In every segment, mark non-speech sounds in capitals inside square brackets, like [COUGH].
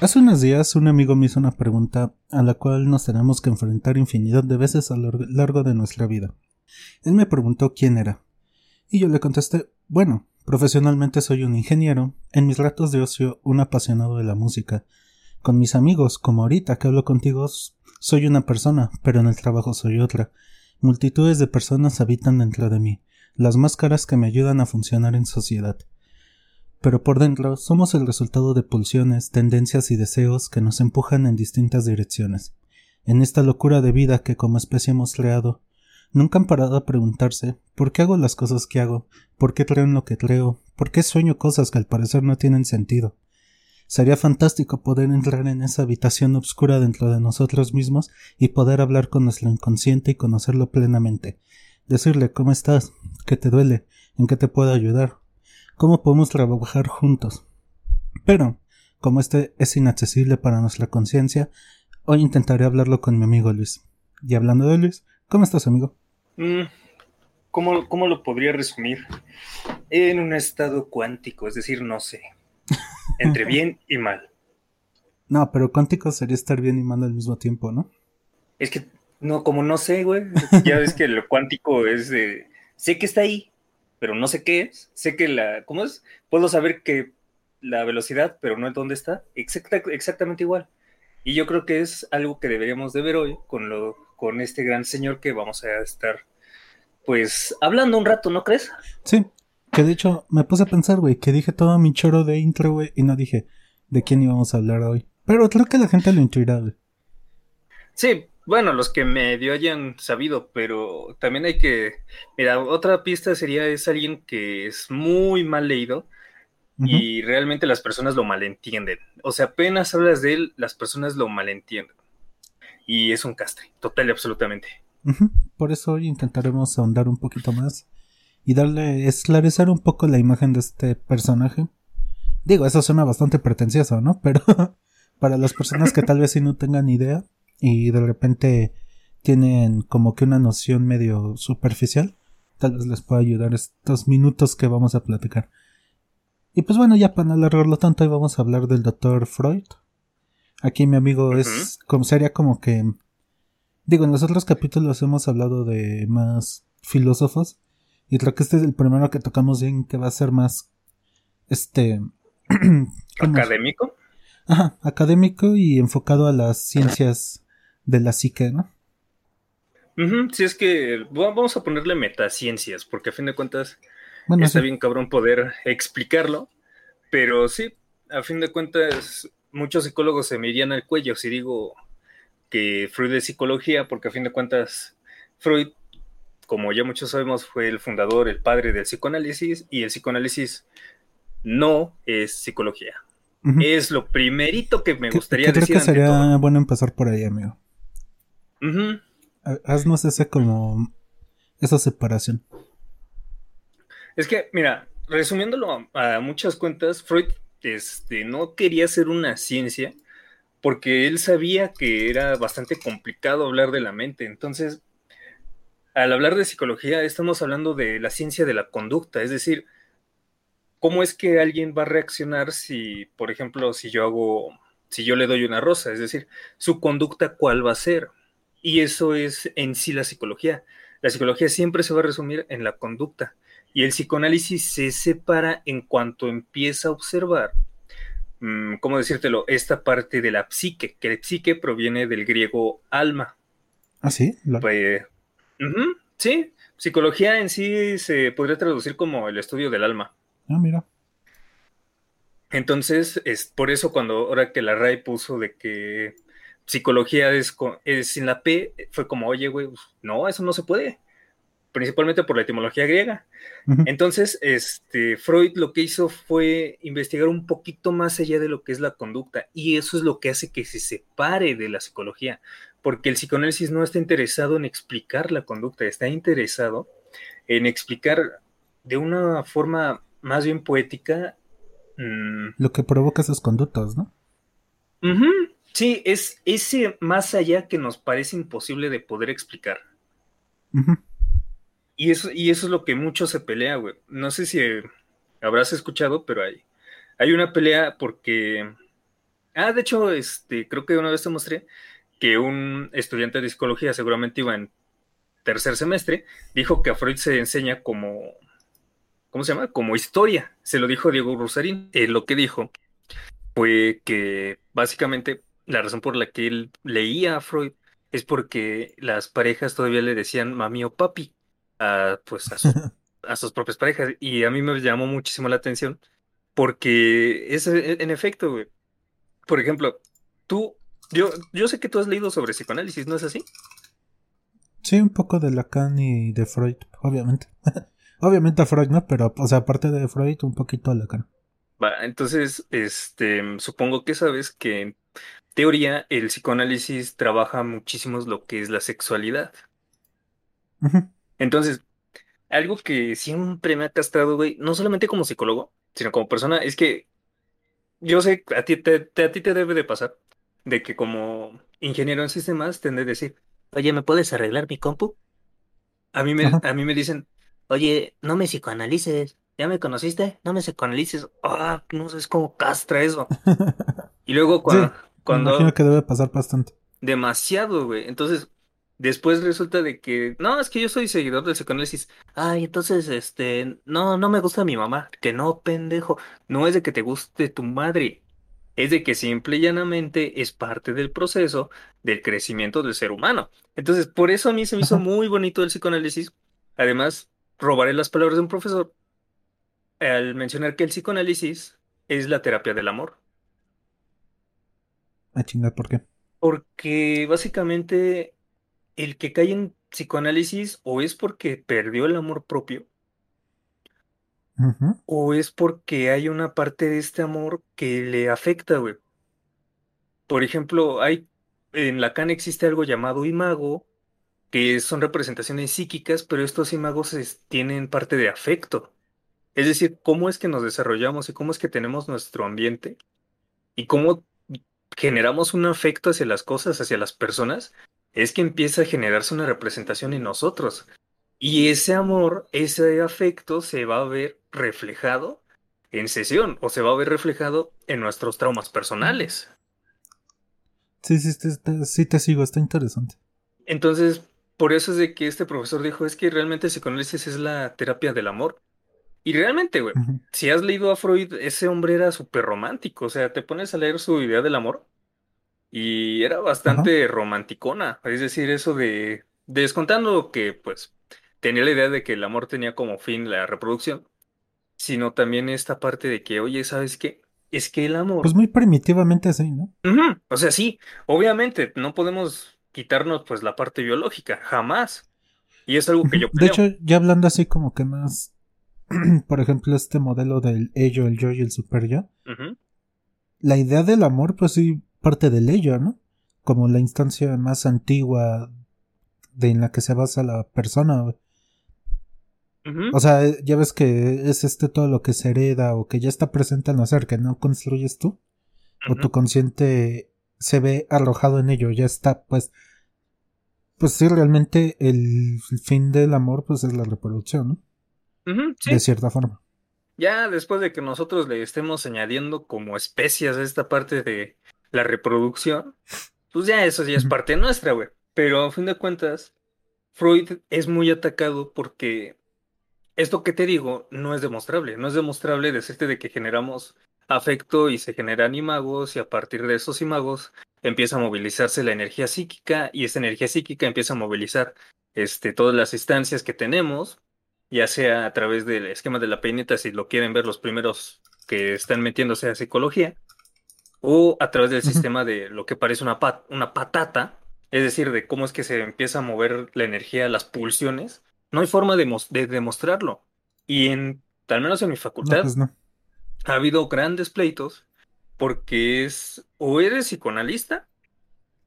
Hace unos días un amigo me hizo una pregunta a la cual nos tenemos que enfrentar infinidad de veces a lo largo de nuestra vida. Él me preguntó quién era. Y yo le contesté, bueno, profesionalmente soy un ingeniero, en mis ratos de ocio un apasionado de la música. Con mis amigos, como ahorita que hablo contigo, soy una persona, pero en el trabajo soy otra. Multitudes de personas habitan dentro de mí, las máscaras que me ayudan a funcionar en sociedad. Pero por dentro somos el resultado de pulsiones, tendencias y deseos que nos empujan en distintas direcciones. En esta locura de vida que como especie hemos creado, nunca han parado a preguntarse por qué hago las cosas que hago, por qué creo en lo que creo, por qué sueño cosas que al parecer no tienen sentido. Sería fantástico poder entrar en esa habitación oscura dentro de nosotros mismos y poder hablar con nuestro inconsciente y conocerlo plenamente. Decirle cómo estás, qué te duele, en qué te puedo ayudar, cómo podemos trabajar juntos. Pero, como este es inaccesible para nuestra conciencia, hoy intentaré hablarlo con mi amigo Luis. Y hablando de Luis, ¿cómo estás, amigo? Mm, ¿cómo, ¿Cómo lo podría resumir? En un estado cuántico, es decir, no sé. [LAUGHS] Entre bien y mal. No, pero cuántico sería estar bien y mal al mismo tiempo, ¿no? Es que, no, como no sé, güey. [LAUGHS] Ya ves que lo cuántico es de. Sé que está ahí, pero no sé qué es. Sé que la. ¿Cómo es? Puedo saber que la velocidad, pero no es dónde está. exactamente igual. Y yo creo que es algo que deberíamos de ver hoy con, lo, con este gran señor que vamos a estar, pues, hablando un rato, ¿no crees? Sí, que de hecho me puse a pensar, güey, que dije todo mi choro de intro, güey, y no dije de quién íbamos a hablar hoy. Pero creo que la gente lo intuirá, güey. Sí, bueno, los que medio hayan sabido, pero también hay que. Mira, otra pista sería: es alguien que es muy mal leído y realmente las personas lo malentienden. O sea, apenas hablas de él, las personas lo malentienden. Y es un castre, total y absolutamente. Por eso hoy intentaremos ahondar un poquito más y darle, esclarecer un poco la imagen de este personaje. Digo, eso suena bastante pretencioso, ¿no? [LAUGHS] Pero [LAUGHS] para las personas que tal vez sí no tengan idea y de repente tienen como que una noción medio superficial, tal vez les pueda ayudar estos minutos que vamos a platicar. Y pues bueno, ya para no alargarlo tanto, hoy vamos a hablar del doctor Freud. Aquí mi amigo es como sería como que digo, en los otros capítulos hemos hablado de más filósofos y creo que este es el primero que tocamos bien, que va a ser más. Este. [CLEARS THROAT] ¿Académico? Ajá, académico y enfocado a las ciencias de la psique, ¿no? sí, es que vamos a ponerle metaciencias, porque a fin de cuentas está bien cabrón poder explicarlo, pero sí, a fin de cuentas muchos psicólogos se me irían al cuello si digo que Freud es psicología, porque a fin de cuentas Freud como ya muchos sabemos, fue el fundador, el padre del psicoanálisis, y el psicoanálisis no es psicología. Es lo primerito que me gustaría decir. Creo que sería bueno empezar por ahí, amigo. Haznos ese como. esa separación. Es que, mira, resumiéndolo a, muchas cuentas, Freud este, no quería ser una ciencia porque él sabía que era bastante complicado hablar de la mente. Entonces, al hablar de psicología estamos hablando de la ciencia de la conducta, es decir, cómo es que alguien va a reaccionar si, por ejemplo, si yo hago, si yo le doy una rosa, es decir, su conducta cuál va a ser. Y eso es en sí la psicología. La psicología siempre se va a resumir en la conducta. Y el psicoanálisis se separa en cuanto empieza a observar, mm, ¿cómo decírtelo? Esta parte de la psique, que el psique proviene del griego alma. Ah, sí. Pues, Sí, psicología en sí se podría traducir como el estudio del alma. Ah, mira. Entonces, es por eso cuando ahora que la RAI puso de que psicología es, sin la P, fue como, oye, güey, pues, no, eso no se puede. Principalmente por la etimología griega. Entonces, este, Freud lo que hizo fue investigar un poquito más allá de lo que es la conducta. Y eso es lo que hace que se separe de la psicología porque el psicoanálisis no está interesado en explicar la conducta, está interesado en explicar de una forma más bien poética mm, lo que provoca esas conductas, ¿no? Sí, es ese más allá que nos parece imposible de poder explicar. y, eso, y eso es lo que mucho se pelea, güey. No sé si habrás escuchado, pero hay, hay una pelea porque Ah, de hecho, este, creo que una vez te mostré que un estudiante de psicología, seguramente iba en tercer semestre, dijo que a Freud se enseña como, ¿cómo se llama? Como historia. Se lo dijo Diego Rosarín. Eh, lo que dijo fue que básicamente la razón por la que él leía a Freud es porque las parejas todavía le decían mami o papi a, pues, a, [LAUGHS] a sus propias parejas. Y a mí me llamó muchísimo la atención porque es en efecto, güey. Por ejemplo, tú, yo, yo sé que tú has leído sobre psicoanálisis, ¿no es así? Sí, un poco de Lacan y de Freud, obviamente. [LAUGHS] obviamente a Freud, ¿no? Pero, o sea, aparte de Freud, un poquito a Lacan. Va, entonces, este, supongo que sabes que teoría el psicoanálisis trabaja muchísimo lo que es la sexualidad. Entonces, algo que siempre me ha castrado, güey, no solamente como psicólogo, sino como persona, es que yo sé, a ti te, a ti te debe de pasar, de que como ingeniero en sistemas, tendré de decir, oye, ¿me puedes arreglar mi compu? A mí me, a mí me dicen, oye, no me psicoanalices, ¿ya me conociste? No me psicoanalices. Ah, no sé, es como castra eso. [LAUGHS] Y luego cuando... cuando imagino que debe pasar bastante. Demasiado, güey. Entonces, después resulta de que, no, es que yo soy seguidor del psicoanálisis. Ay, entonces, este, no, no me gusta mi mamá. Que no, pendejo. No es de que te guste tu madre es de que simple y llanamente es parte del proceso del crecimiento del ser humano. Entonces, por eso a mí se me hizo muy bonito el psicoanálisis. Además, robaré las palabras de un profesor al mencionar que el psicoanálisis es la terapia del amor. A chingar, ¿por qué? Porque básicamente el que cae en psicoanálisis o es porque perdió el amor propio o es porque hay una parte de este amor que le afecta, güey. Por ejemplo, hay en Lacan existe algo llamado imago, que son representaciones psíquicas, pero estos imagos tienen parte de afecto. Es decir, cómo es que nos desarrollamos y cómo es que tenemos nuestro ambiente y cómo generamos un afecto hacia las cosas, hacia las personas, es que empieza a generarse una representación en nosotros. Y ese amor, ese afecto se va a ver reflejado en sesión o se va a ver reflejado en nuestros traumas personales. Sí, sí, sí, te sigo, está interesante. Entonces, por eso es de que este profesor dijo, es que realmente el psicoanálisis es la terapia del amor. Y realmente, güey, si has leído a Freud, ese hombre era súper romántico, o sea, te pones a leer su idea del amor y era bastante romanticona, es decir, eso de descontando que, pues, tenía la idea de que el amor tenía como fin la reproducción, sino también esta parte de que, oye, ¿sabes qué? Es que el amor... Pues muy primitivamente así, ¿no? O sea, sí, obviamente, no podemos quitarnos pues la parte biológica, jamás. Y es algo que yo... De hecho, ya hablando así como que más, [CLEARS THROAT] por ejemplo, este modelo del ello, el yo y el super yo, la idea del amor, pues sí, parte del ello, ¿no? Como la instancia más antigua de en la que se basa la persona. O sea, eh, ya ves que es este todo lo que se hereda o que ya está presente al nacer, que no construyes tú. O tu consciente se ve arrojado en ello, ya está, pues. Pues sí, realmente el fin del amor, pues es la reproducción, ¿no? De cierta forma. Ya después de que nosotros le estemos añadiendo como especias a esta parte de la reproducción, pues ya eso ya es parte nuestra, güey. Pero a fin de cuentas, Freud es muy atacado porque esto que te digo no es demostrable, no es demostrable decirte de que generamos afecto y se generan imagos y a partir de esos imagos empieza a movilizarse la energía psíquica y esa energía psíquica empieza a movilizar este, todas las instancias que tenemos, ya sea a través del esquema de la peineta, si lo quieren ver los primeros que están metiéndose a psicología, o a través del sistema de lo que parece una, una patata, es decir, de cómo es que se empieza a mover la energía, las pulsiones, no hay forma de, demostrarlo. Y en, al menos en mi facultad, pues ha habido grandes pleitos porque es o eres psicoanalista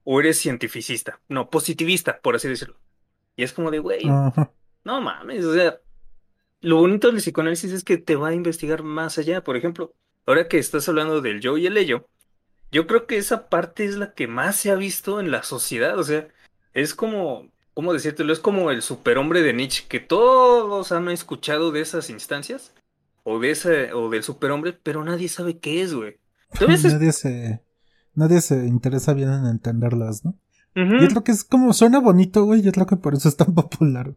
o eres cientificista. No, positivista, por así decirlo. Y es como de, güey, no mames, o sea, lo bonito del psicoanálisis es que te va a investigar más allá. Por ejemplo, ahora que estás hablando del yo y el ello, yo creo que esa parte es la que más se ha visto en la sociedad. O sea, es como ¿cómo decírtelo? Es como el superhombre de Nietzsche, que todos han escuchado de esas instancias, o de ese, o del superhombre, pero nadie sabe qué es, güey. [LAUGHS] Nadie se, nadie se interesa bien en entenderlas, ¿no? Y es lo que es como suena bonito, güey, y es lo que por eso es tan [LAUGHS] popular.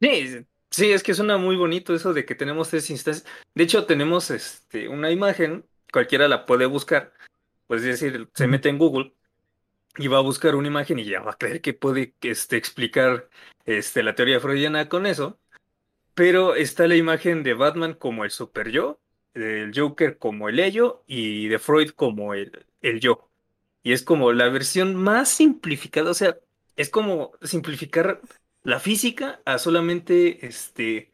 Sí, sí, es que suena muy bonito eso de que tenemos tres instancias. De hecho, tenemos este una imagen, cualquiera la puede buscar. Pues es decir, se mete en Google y va a buscar una imagen y ya va a creer que puede este, explicar este, la teoría freudiana con eso. Pero está la imagen de Batman como el super yo, del Joker como el ello y de Freud como el, el yo. Y es como la versión más simplificada, o sea, es como simplificar la física a solamente este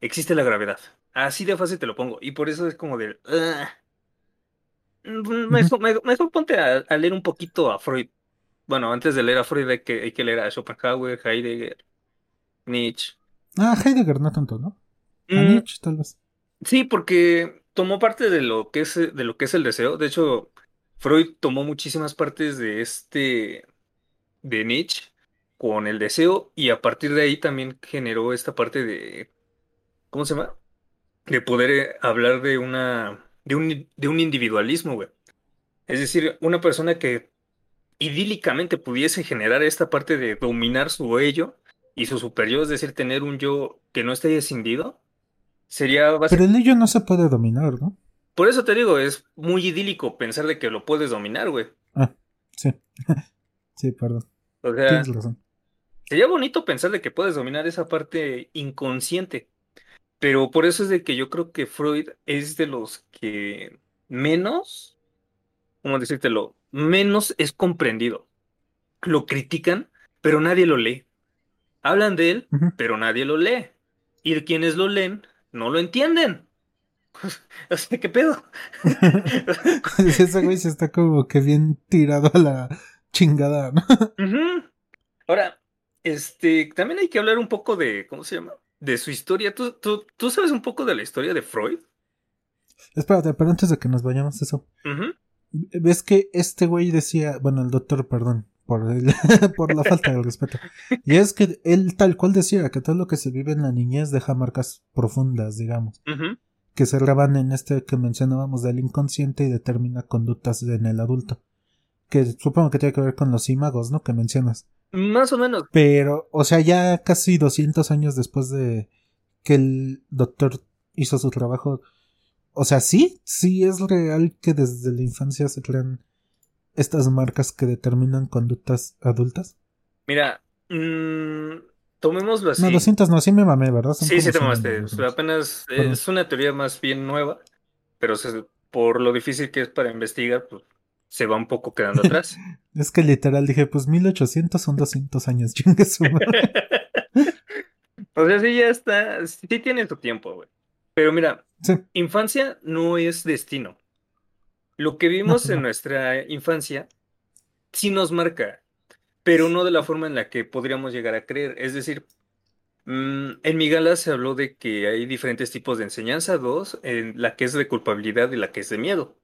existe la gravedad. Así de fácil te lo pongo. Y por eso es como de. mejor, ponte a, leer un poquito a Freud. Bueno, antes de leer a Freud hay que, hay que leer a Schopenhauer, Heidegger, Nietzsche. Ah, Heidegger no tanto, ¿no? A mm. Nietzsche, tal vez. Sí, porque tomó parte de lo que es de lo que es el deseo. De hecho, Freud tomó muchísimas partes de este, de Nietzsche con el deseo y a partir de ahí también generó esta parte de, ¿cómo se llama? De poder eh, hablar de una, de un, de un individualismo, güey. Es decir, una persona que idílicamente pudiese generar esta parte de dominar su ello y su superior, es decir, tener un yo que no esté escindido, sería... Pero el ello no se puede dominar, ¿no? Por eso te digo, es muy idílico pensar de que lo puedes dominar, güey. Ah, sí. [LAUGHS] sí, perdón. O sea, Tienes razón. Sería bonito pensar de que puedes dominar esa parte inconsciente. Pero por eso es de que yo creo que Freud es de los que menos, ¿cómo decírtelo? Menos es comprendido. Lo critican, pero nadie lo lee. Hablan de él, pero nadie lo lee. Y quienes lo leen, no lo entienden. [LAUGHS] o sea, ¿qué pedo? [LAUGHS] Ese güey se está como que bien tirado a la chingada, ¿no? Ahora, este, también hay que hablar un poco de, ¿cómo se llama? De su historia. ¿Tú, tú, sabes un poco de la historia de Freud? Espérate, pero antes de que nos vayamos a eso. ¿Ves que este güey decía, bueno, el doctor, perdón, por, [LAUGHS] por la falta de respeto. Y es que él tal cual decía que todo lo que se vive en la niñez deja marcas profundas, digamos que se graban en este que mencionábamos del inconsciente y determina conductas en el adulto. Que supongo que tiene que ver con los imagos, ¿no? Que mencionas. Más o menos. Pero, o sea, ya casi 200 años después de que el doctor hizo su trabajo. O sea, sí, sí es real que desde la infancia se crean estas marcas que determinan conductas adultas. Mira, mmm, Tomémoslo así. No, 200 no, sí me mamé, ¿verdad? sí, sí te mamaste. apenas es una teoría más bien nueva, pero por lo difícil que es para investigar, pues se va un poco quedando atrás. [LAUGHS] es que literal dije, pues 1800 son 200 años, [LAUGHS] chingue su [LAUGHS] O sea, sí ya está, sí tiene su tiempo, güey. Pero mira, infancia no es destino. Lo que vimos en nuestra infancia sí nos marca pero no de la forma en la que podríamos llegar a creer. Es decir, mm, en mi gala se habló de que hay diferentes tipos de enseñanza, dos, en la que es de culpabilidad y la que es de miedo.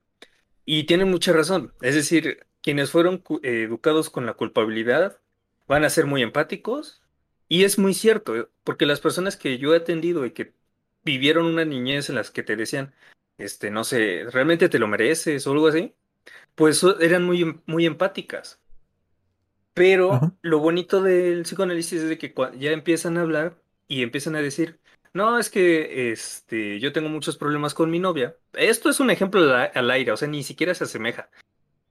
Y tienen mucha razón. Es decir, quienes fueron educados con la culpabilidad van a ser muy empáticos. Y es muy cierto, eh, porque las personas que yo he atendido y que vivieron una niñez en las que te decían, este, no sé, realmente te lo mereces o algo así, pues eran muy, muy empáticas. Pero lo bonito del psicoanálisis es de que ya empiezan a hablar y empiezan a decir, no, es que este, yo tengo muchos problemas con mi novia. Esto es un ejemplo al aire, o sea, ni siquiera se asemeja.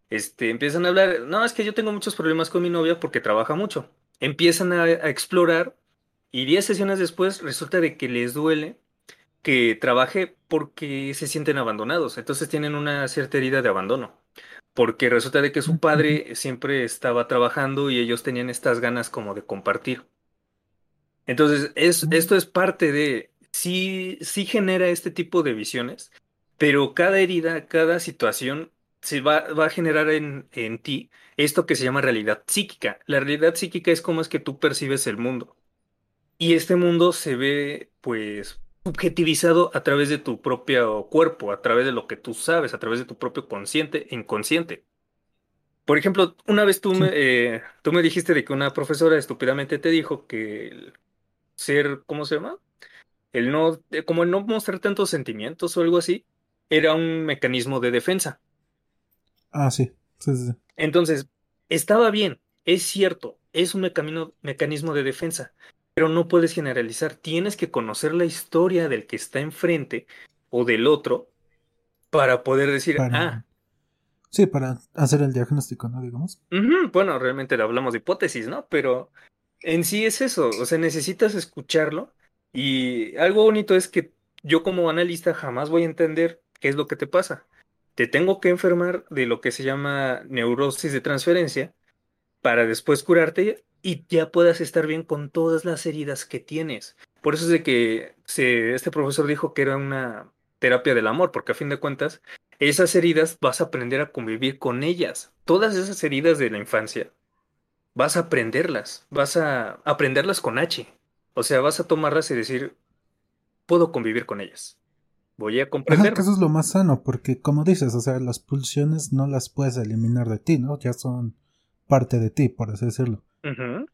Este, empiezan a hablar, no, es que yo tengo muchos problemas con mi novia porque trabaja mucho. Empiezan a, a explorar y 10 sesiones después resulta de que les duele que trabaje porque se sienten abandonados. Entonces tienen una cierta herida de abandono porque resulta de que su padre siempre estaba trabajando y ellos tenían estas ganas como de compartir. Entonces, esto es parte de, sí, sí genera este tipo de visiones, pero cada herida, cada situación se va, va a generar en, en ti esto que se llama realidad psíquica. La realidad psíquica es cómo es que tú percibes el mundo. Y este mundo se ve, pues, objetivizado a través de tu propio cuerpo, a través de lo que tú sabes, a través de tu propio consciente e inconsciente. Por ejemplo, una vez tú, me, eh, tú me dijiste de que una profesora estúpidamente te dijo que ser, ¿cómo se llama? El no, eh, como el no mostrar tantos sentimientos o algo así, era un mecanismo de defensa. Ah, sí. Sí, sí. Entonces, estaba bien, es cierto, es un mecanismo, mecanismo de defensa, pero no puedes generalizar. Tienes que conocer la historia del que está enfrente o del otro para poder decir, Para- ah, Sí, para hacer el diagnóstico, ¿no? Digamos. Bueno, realmente hablamos de hipótesis, ¿no? Pero en sí es eso, o sea, necesitas escucharlo y algo bonito es que yo como analista jamás voy a entender qué es lo que te pasa. Te tengo que enfermar de lo que se llama neurosis de transferencia para después curarte y ya puedas estar bien con todas las heridas que tienes. Por eso es de que este profesor dijo que era una terapia del amor, porque a fin de cuentas esas heridas vas a aprender a convivir con ellas. Todas esas heridas de la infancia vas a aprenderlas, vas a aprenderlas con H. O sea, vas a tomarlas y decir, puedo convivir con ellas. Voy a Ajá, comprender. que eso es lo más sano, porque como dices, o sea, las pulsiones no las puedes eliminar de ti, ¿no? Ya son parte de ti, por así decirlo. Ujú.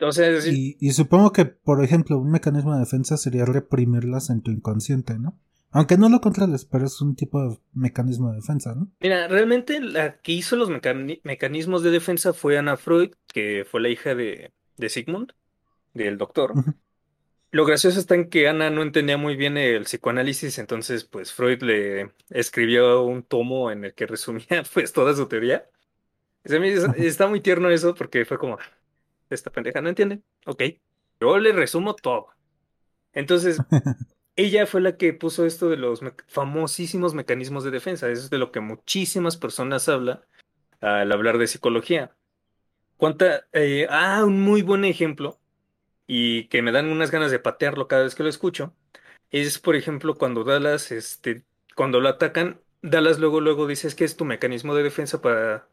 O sea, es decir, Y, y supongo que, por ejemplo, un mecanismo de defensa sería reprimirlas en tu inconsciente, ¿no? Aunque no lo controles, pero es un tipo de mecanismo de defensa, ¿no? Mira, realmente la que hizo los mecani- mecanismos de defensa fue Anna Freud, que fue la hija de, de Sigmund, del doctor. Lo gracioso está en que Ana no entendía muy bien el psicoanálisis, entonces pues Freud le escribió un tomo en el que resumía [LAUGHS] pues toda su teoría. Se me está muy tierno eso porque fue como, esta pendeja no entiende, ok, yo le resumo todo. Entonces, [LAUGHS] ella fue la que puso esto de los famosísimos mecanismos de defensa. Eso es de lo que muchísimas personas hablan al hablar de psicología. ¿Cuánta? eh, ah, un muy buen ejemplo y que me dan unas ganas de patearlo cada vez que lo escucho. Es, por ejemplo, cuando Dallas, este, cuando lo atacan, Dallas luego, luego dice es que es tu mecanismo de defensa para,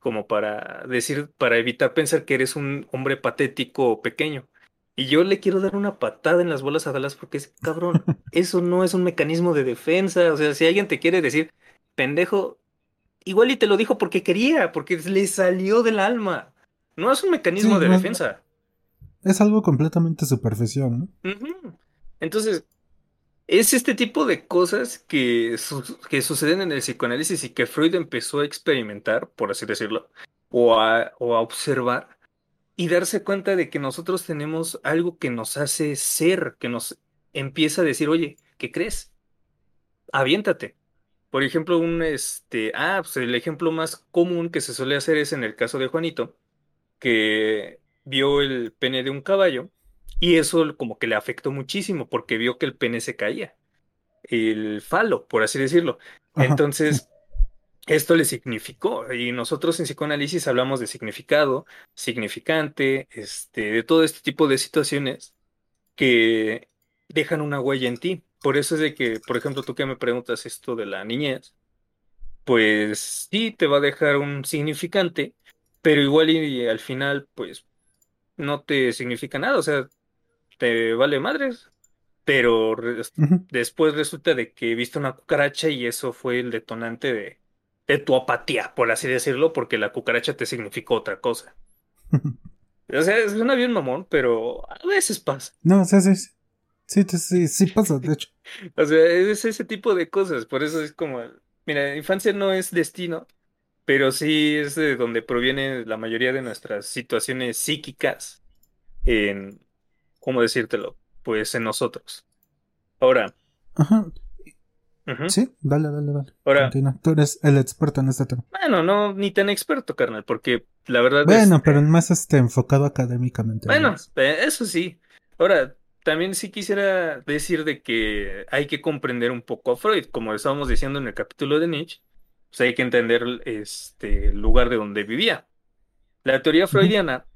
como para decir, para evitar pensar que eres un hombre patético o pequeño. Y yo le quiero dar una patada en las bolas a Dallas porque es cabrón. [LAUGHS] Eso no es un mecanismo de defensa. O sea, si alguien te quiere decir, pendejo, igual y te lo dijo porque quería, porque le salió del alma. No es un mecanismo Sí, de no- defensa. Es algo completamente superficial, ¿no? Entonces, es este tipo de cosas que, su- que suceden en el psicoanálisis y que Freud empezó a experimentar, por así decirlo, o a, o a observar y darse cuenta de que nosotros tenemos algo que nos hace ser, que nos empieza a decir, oye, ¿qué crees? Aviéntate. Por ejemplo, un este, ah, pues el ejemplo más común que se suele hacer es en el caso de Juanito, que vio el pene de un caballo y eso como que le afectó muchísimo porque vio que el pene se caía, el falo, por así decirlo. Ajá, Entonces, esto le significó y nosotros en psicoanálisis hablamos de significado, significante, este, de todo este tipo de situaciones que dejan una huella en ti. Por eso es de que, por ejemplo, tú que me preguntas esto de la niñez, pues sí te va a dejar un significante, pero igual y al final, pues no te significa nada, o sea, te vale madres, pero re- después resulta de que viste una cucaracha y eso fue el detonante de, de tu apatía, por así decirlo, porque la cucaracha te significó otra cosa. [LAUGHS] O sea, suena bien mamón, pero a veces pasa. No, sí, sí. Sí, sí, sí, sí pasa, de hecho. [LAUGHS] O sea, es ese tipo de cosas, por eso es como, mira, infancia no es destino, pero sí es de donde proviene la mayoría de nuestras situaciones psíquicas en, ¿cómo decírtelo? Pues en nosotros. Ahora, Ajá. Sí, dale, dale, dale. Ahora, Continúa. Tú eres el experto en este tema. bueno, no, ni tan experto, carnal, porque la verdad Bueno, pero más este enfocado académicamente. Bueno, eh, eso sí. Ahora, también sí quisiera decir de que hay que comprender un poco a Freud, como estábamos diciendo en el capítulo de Nietzsche, pues hay que entender este el lugar de donde vivía. La teoría freudiana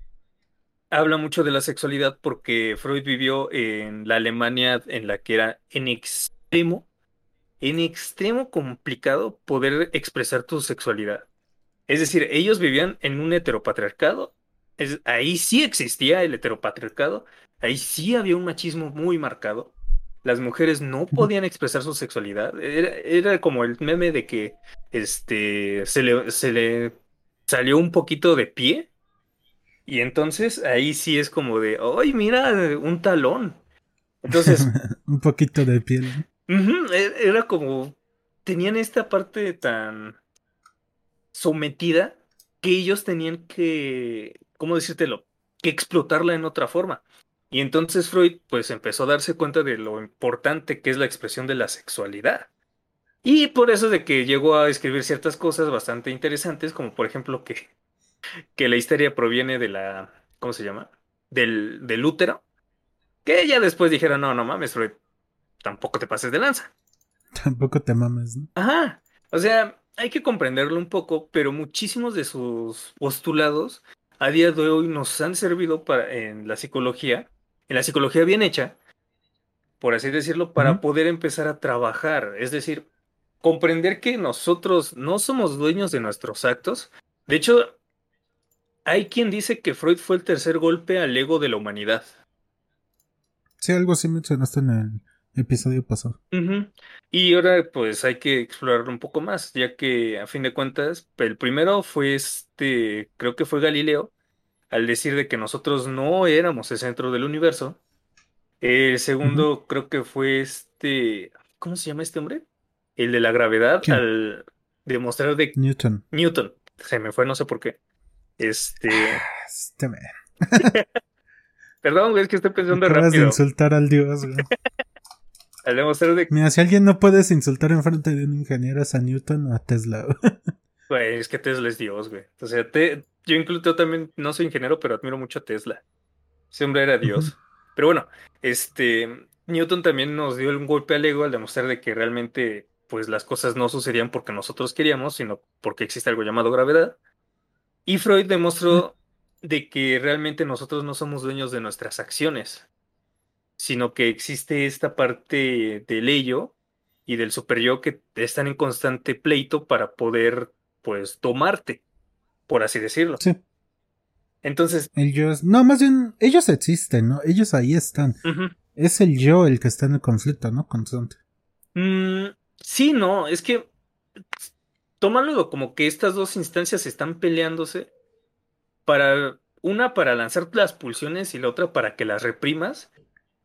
habla mucho de la sexualidad porque Freud vivió en la Alemania en la que era en extremo, en extremo complicado poder expresar tu sexualidad. Es decir, ellos vivían en un heteropatriarcado. Es, ahí sí existía el heteropatriarcado. Ahí sí había un machismo muy marcado. Las mujeres no podían expresar su sexualidad. Era, era como el meme de que este se le, se le salió un poquito de pie. Y entonces ahí sí es como de, ¡ay, mira! Un talón. Entonces, [LAUGHS] Un poquito de piel. E- era como. Tenían esta parte tan sometida que ellos tenían que, ¿cómo decírtelo? Que explotarla en otra forma. Y entonces Freud pues empezó a darse cuenta de lo importante que es la expresión de la sexualidad. Y por eso de que llegó a escribir ciertas cosas bastante interesantes, como por ejemplo que, que la histeria proviene de la, ¿cómo se llama? Del, del útero. Que ella después dijera, no, no mames, Freud, tampoco te pases de lanza. Tampoco te mames, ¿no? Ajá. O sea, hay que comprenderlo un poco, pero muchísimos de sus postulados a día de hoy nos han servido para, en la psicología, en la psicología bien hecha, por así decirlo, para poder empezar a trabajar. Es decir, comprender que nosotros no somos dueños de nuestros actos. De hecho, hay quien dice que Freud fue el tercer golpe al ego de la humanidad. Sí, algo así mencionaste en el episodio pasado. Y ahora pues hay que explorarlo un poco más, ya que a fin de cuentas, el primero fue este, creo que fue Galileo, al decir de que nosotros no éramos el centro del universo. El segundo creo que fue este, ¿cómo se llama este hombre? El de la gravedad, al demostrar de... Newton. Newton. Se me fue, no sé por qué. Este... este [LAUGHS] Perdón, es que estoy pensando Acabas rápido. de insultar al dios, güey. [LAUGHS] al demostrar de... Mira, si alguien no puedes insultar en frente de un ingeniero es a Newton o a Tesla. Güey, es que Tesla es dios, güey. O sea, te... yo incluso también no soy ingeniero, pero admiro mucho a Tesla. Ese hombre era dios. Pero bueno, este... Newton también nos dio un golpe al ego al demostrar de que realmente pues las cosas no sucedían porque nosotros queríamos, sino porque existe algo llamado gravedad. Y Freud demostró de que realmente nosotros no somos dueños de nuestras acciones, sino que existe esta parte del ello y del super yo que están en constante pleito para poder, pues, tomarte, por así decirlo. Sí. Entonces. Ellos, no, más bien, ellos existen, ¿no? Ellos ahí están. Es el yo el que está en el conflicto, ¿no? Constante. Mm, sí, no, es que tómalo como que estas dos instancias están peleándose para una para lanzar las pulsiones y la otra para que las reprimas.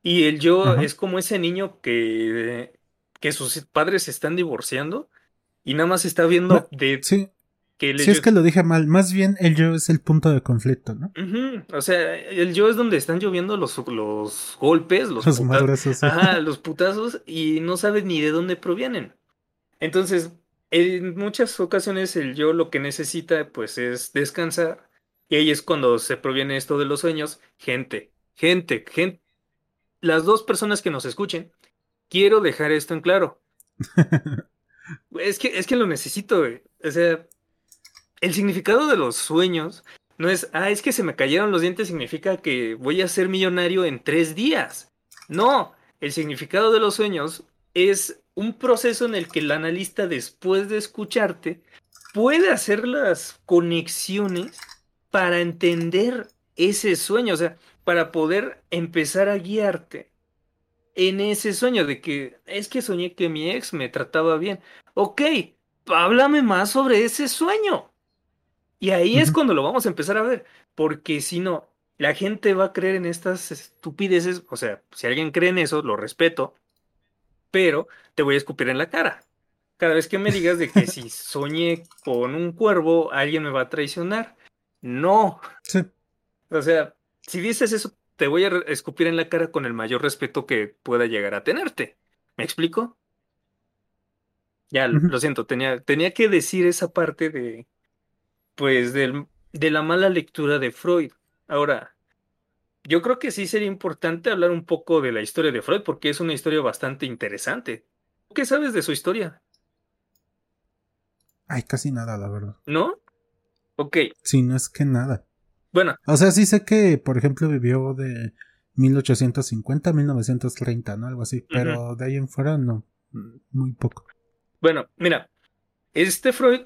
Y el yo es como ese niño que, que sus padres se están divorciando y nada más está viendo de sí. que sí, es que lo dije mal. Más bien el yo es el punto de conflicto, ¿no? O sea, el yo es donde están lloviendo los, los golpes, los, los. Ajá, [LAUGHS] los putazos y no sabe ni de dónde provienen. Entonces, en muchas ocasiones el yo lo que necesita pues es descansar y ahí es cuando se proviene esto de los sueños. Gente, gente, gente. Las dos personas que nos escuchen, quiero dejar esto en claro. es, que, es que lo necesito, güey. O sea, el significado de los sueños no es, ah, es que se me cayeron los dientes, significa que voy a ser millonario en tres días. No, el significado de los sueños es un proceso en el que el analista, después de escucharte, puede hacer las conexiones para entender ese sueño, o sea, para poder empezar a guiarte en ese sueño de que es que soñé que mi ex me trataba bien. Ok, háblame más sobre ese sueño. Y ahí es cuando lo vamos a empezar a ver, porque si no, la gente va a creer en estas estupideces, o sea, si alguien cree en eso, lo respeto, pero te voy a escupir en la cara. Cada vez que me digas de que si soñé con un cuervo, alguien me va a traicionar. No. Sí. O sea, si dices eso, te voy a escupir en la cara con el mayor respeto que pueda llegar a tenerte. ¿Me explico? Ya, lo siento, tenía, tenía que decir esa parte de, pues, del, de la mala lectura de Freud. Ahora, yo creo que sí sería importante hablar un poco de la historia de Freud, porque es una historia bastante interesante. ¿Qué sabes de su historia? Ay, casi nada, la verdad. ¿No? Ok. Sí, no es que nada. Bueno. O sea, sí sé que, por ejemplo, vivió de 1850 a 1930, ¿no? Algo así. Pero de ahí en fuera, no. Muy poco. Bueno, mira. Este Freud,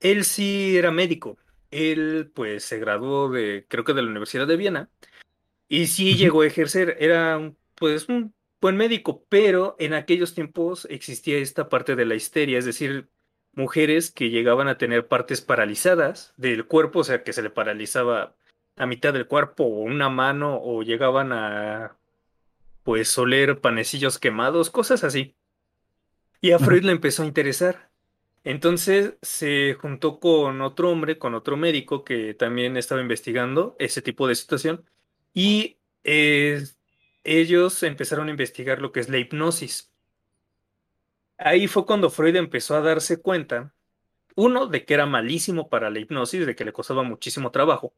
él sí era médico. Él, pues, se graduó de, creo que de la Universidad de Viena. Y sí llegó a ejercer. Era, pues, un buen médico. Pero en aquellos tiempos existía esta parte de la histeria. Es decir, mujeres que llegaban a tener partes paralizadas del cuerpo, o sea, que se le paralizaba a mitad del cuerpo o una mano o llegaban a pues oler panecillos quemados, cosas así. Y a Freud le empezó a interesar. Entonces se juntó con otro hombre, con otro médico que también estaba investigando ese tipo de situación y eh, ellos empezaron a investigar lo que es la hipnosis. Ahí fue cuando Freud empezó a darse cuenta, uno, de que era malísimo para la hipnosis, de que le costaba muchísimo trabajo,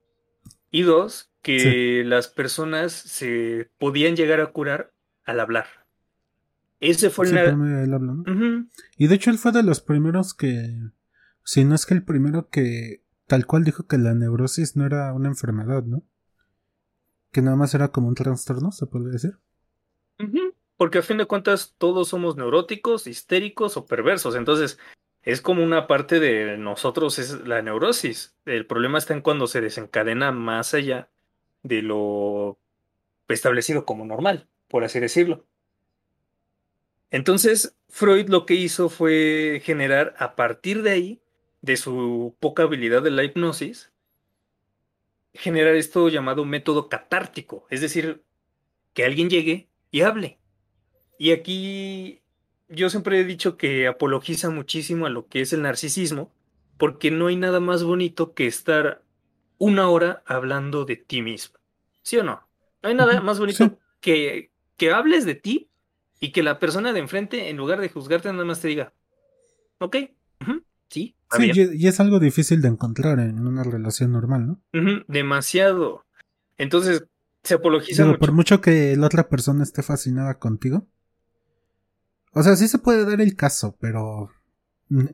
y dos, que las personas se podían llegar a curar al hablar. Ese fue el... Y de hecho él fue de los primeros que, si no es que el primero que tal cual dijo que la neurosis no era una enfermedad, ¿no? Que nada más era como un trastorno, se podría decir. Porque a fin de cuentas todos somos neuróticos, histéricos o perversos. Entonces es como una parte de nosotros, es la neurosis. El problema está en cuando se desencadena más allá de lo establecido como normal, por así decirlo. Entonces, Freud lo que hizo fue generar a partir de ahí, de su poca habilidad de la hipnosis, generar esto llamado método catártico, es decir, que alguien llegue y hable. Y aquí yo siempre he dicho que apologiza muchísimo a lo que es el narcisismo, porque no hay nada más bonito que estar una hora hablando de ti mismo. ¿Sí o no? No hay nada más bonito que, que hables de ti y que la persona de enfrente, en lugar de juzgarte, nada más te diga, ok, sí. Sí, y es algo difícil de encontrar en una relación normal, ¿no? demasiado. Entonces, se apologiza mucho. Por mucho que la otra persona esté fascinada contigo, o sea, sí se puede dar el caso, pero. Mm,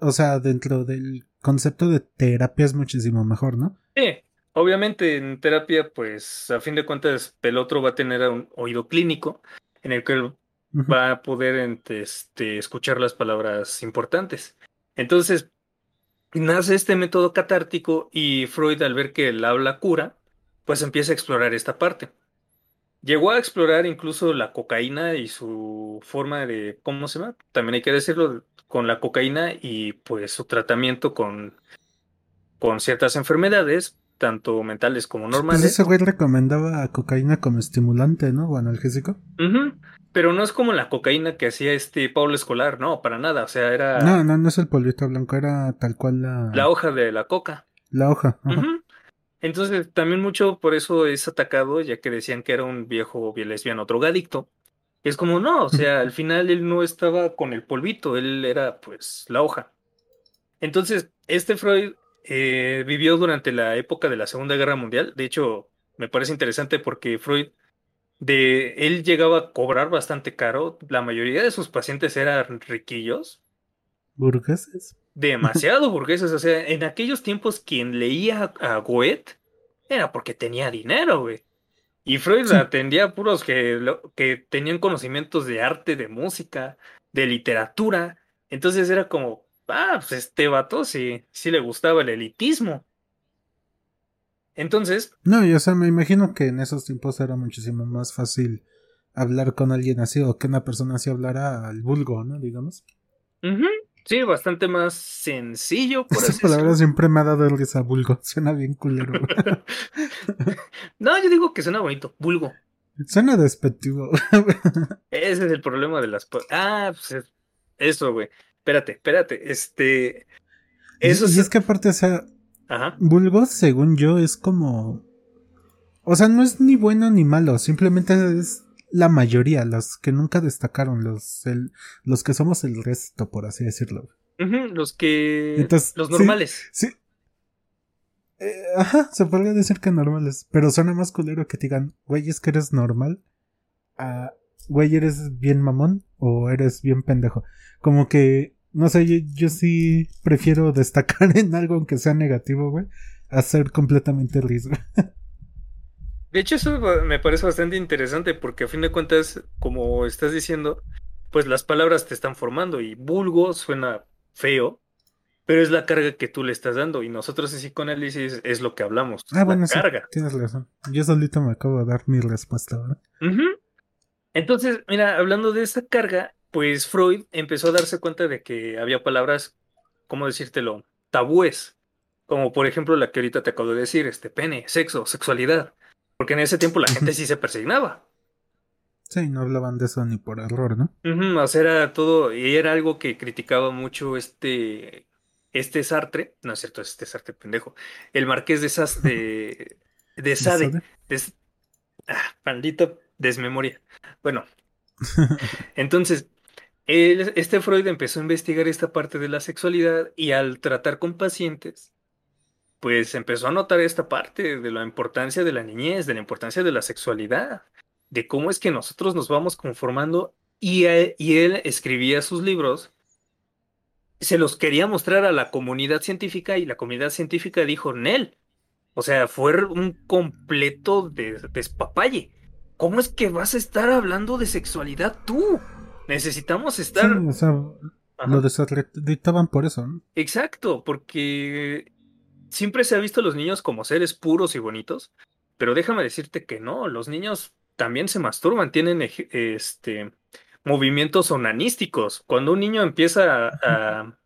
o sea, dentro del concepto de terapia es muchísimo mejor, ¿no? Sí, obviamente en terapia, pues a fin de cuentas, el otro va a tener un oído clínico en el que va a poder este, escuchar las palabras importantes. Entonces, nace este método catártico y Freud, al ver que el habla cura, pues empieza a explorar esta parte. Llegó a explorar incluso la cocaína y su forma de, ¿cómo se llama? También hay que decirlo, con la cocaína y pues su tratamiento con, con ciertas enfermedades, tanto mentales como pues normales. Pues ese güey recomendaba cocaína como estimulante, ¿no? O analgésico. Pero no es como la cocaína que hacía este Pablo Escolar, no, para nada, o sea, era... No, no, no es el polvito blanco, era tal cual la... La hoja de la coca. La hoja. Entonces, también mucho por eso es atacado, ya que decían que era un viejo lesbiano drogadicto. Es como, no, o sea, al final él no estaba con el polvito, él era pues la hoja. Entonces, este Freud eh, vivió durante la época de la Segunda Guerra Mundial. De hecho, me parece interesante porque Freud, de él llegaba a cobrar bastante caro. La mayoría de sus pacientes eran riquillos. Burgueses demasiado burgueses. O sea, en aquellos tiempos quien leía a Goethe era porque tenía dinero, güey. Y Freud atendía a puros que, que tenían conocimientos de arte, de música, de literatura. Entonces era como, ah, pues este vato sí, sí le gustaba el elitismo. Entonces. No, yo o sea, me imagino que en esos tiempos era muchísimo más fácil hablar con alguien así o que una persona así hablara al vulgo, ¿no? Digamos. Sí, bastante más sencillo. Por Esa palabra siempre me ha dado el vulgo. [LAUGHS] Suena bien culero. [LAUGHS] no, yo digo que suena bonito, vulgo. Suena despectivo. [LAUGHS] Ese es el problema de las... Ah, pues eso, güey. Espérate, espérate. Este... Eso y, es que aparte, o sea... Ajá. Vulgo, según yo, es como... O sea, no es ni bueno ni malo, simplemente es la mayoría, los que nunca destacaron, los, los que somos el resto, por así decirlo. los que... los normales. Sí. Eh, ajá, se podría decir que normales, pero suena más culero que te digan, güey, es que eres normal. Ah, güey, eres bien mamón o eres bien pendejo. Como que, no sé, yo, yo sí prefiero [LAUGHS] destacar en algo aunque sea negativo, güey, a ser completamente riesgo. [LAUGHS] De hecho, eso me parece bastante interesante porque a fin de cuentas, como estás diciendo, pues las palabras te están formando y vulgo suena feo, pero es la carga que tú le estás dando y nosotros en psicoanálisis es lo que hablamos. Ah, bueno, carga. tienes razón. Yo solito me acabo de dar mi respuesta ahora. Entonces, mira, hablando de esa carga, pues Freud empezó a darse cuenta de que había palabras, ¿cómo decírtelo? Tabúes, como por ejemplo la que ahorita te acabo de decir, este pene, sexo, sexualidad. Porque en ese tiempo la gente sí se persignaba. Sí, no hablaban de eso ni por error, ¿no? o sea, era todo, y era algo que criticaba mucho este, este Sartre, no es cierto, este Sartre pendejo, el marqués de Sas, de, [LAUGHS] de Sade, ah, maldito desmemoria. Bueno, [LAUGHS] entonces, este Freud empezó a investigar esta parte de la sexualidad y al tratar con pacientes, pues empezó a notar esta parte de la importancia de la niñez, de la importancia de la sexualidad de cómo es que nosotros nos vamos conformando y, y él escribía sus libros, se los quería mostrar a la comunidad científica y la comunidad científica dijo, Nel, o sea, fue un completo despapalle. ¿Cómo es que vas a estar hablando de sexualidad tú? Necesitamos estar... Sí, o sea, lo desacreditaban por eso. ¿no? Exacto, porque siempre se ha visto a los niños como seres puros y bonitos, pero déjame decirte que no, los niños también se masturban, tienen este, movimientos onanísticos. Cuando un niño empieza a,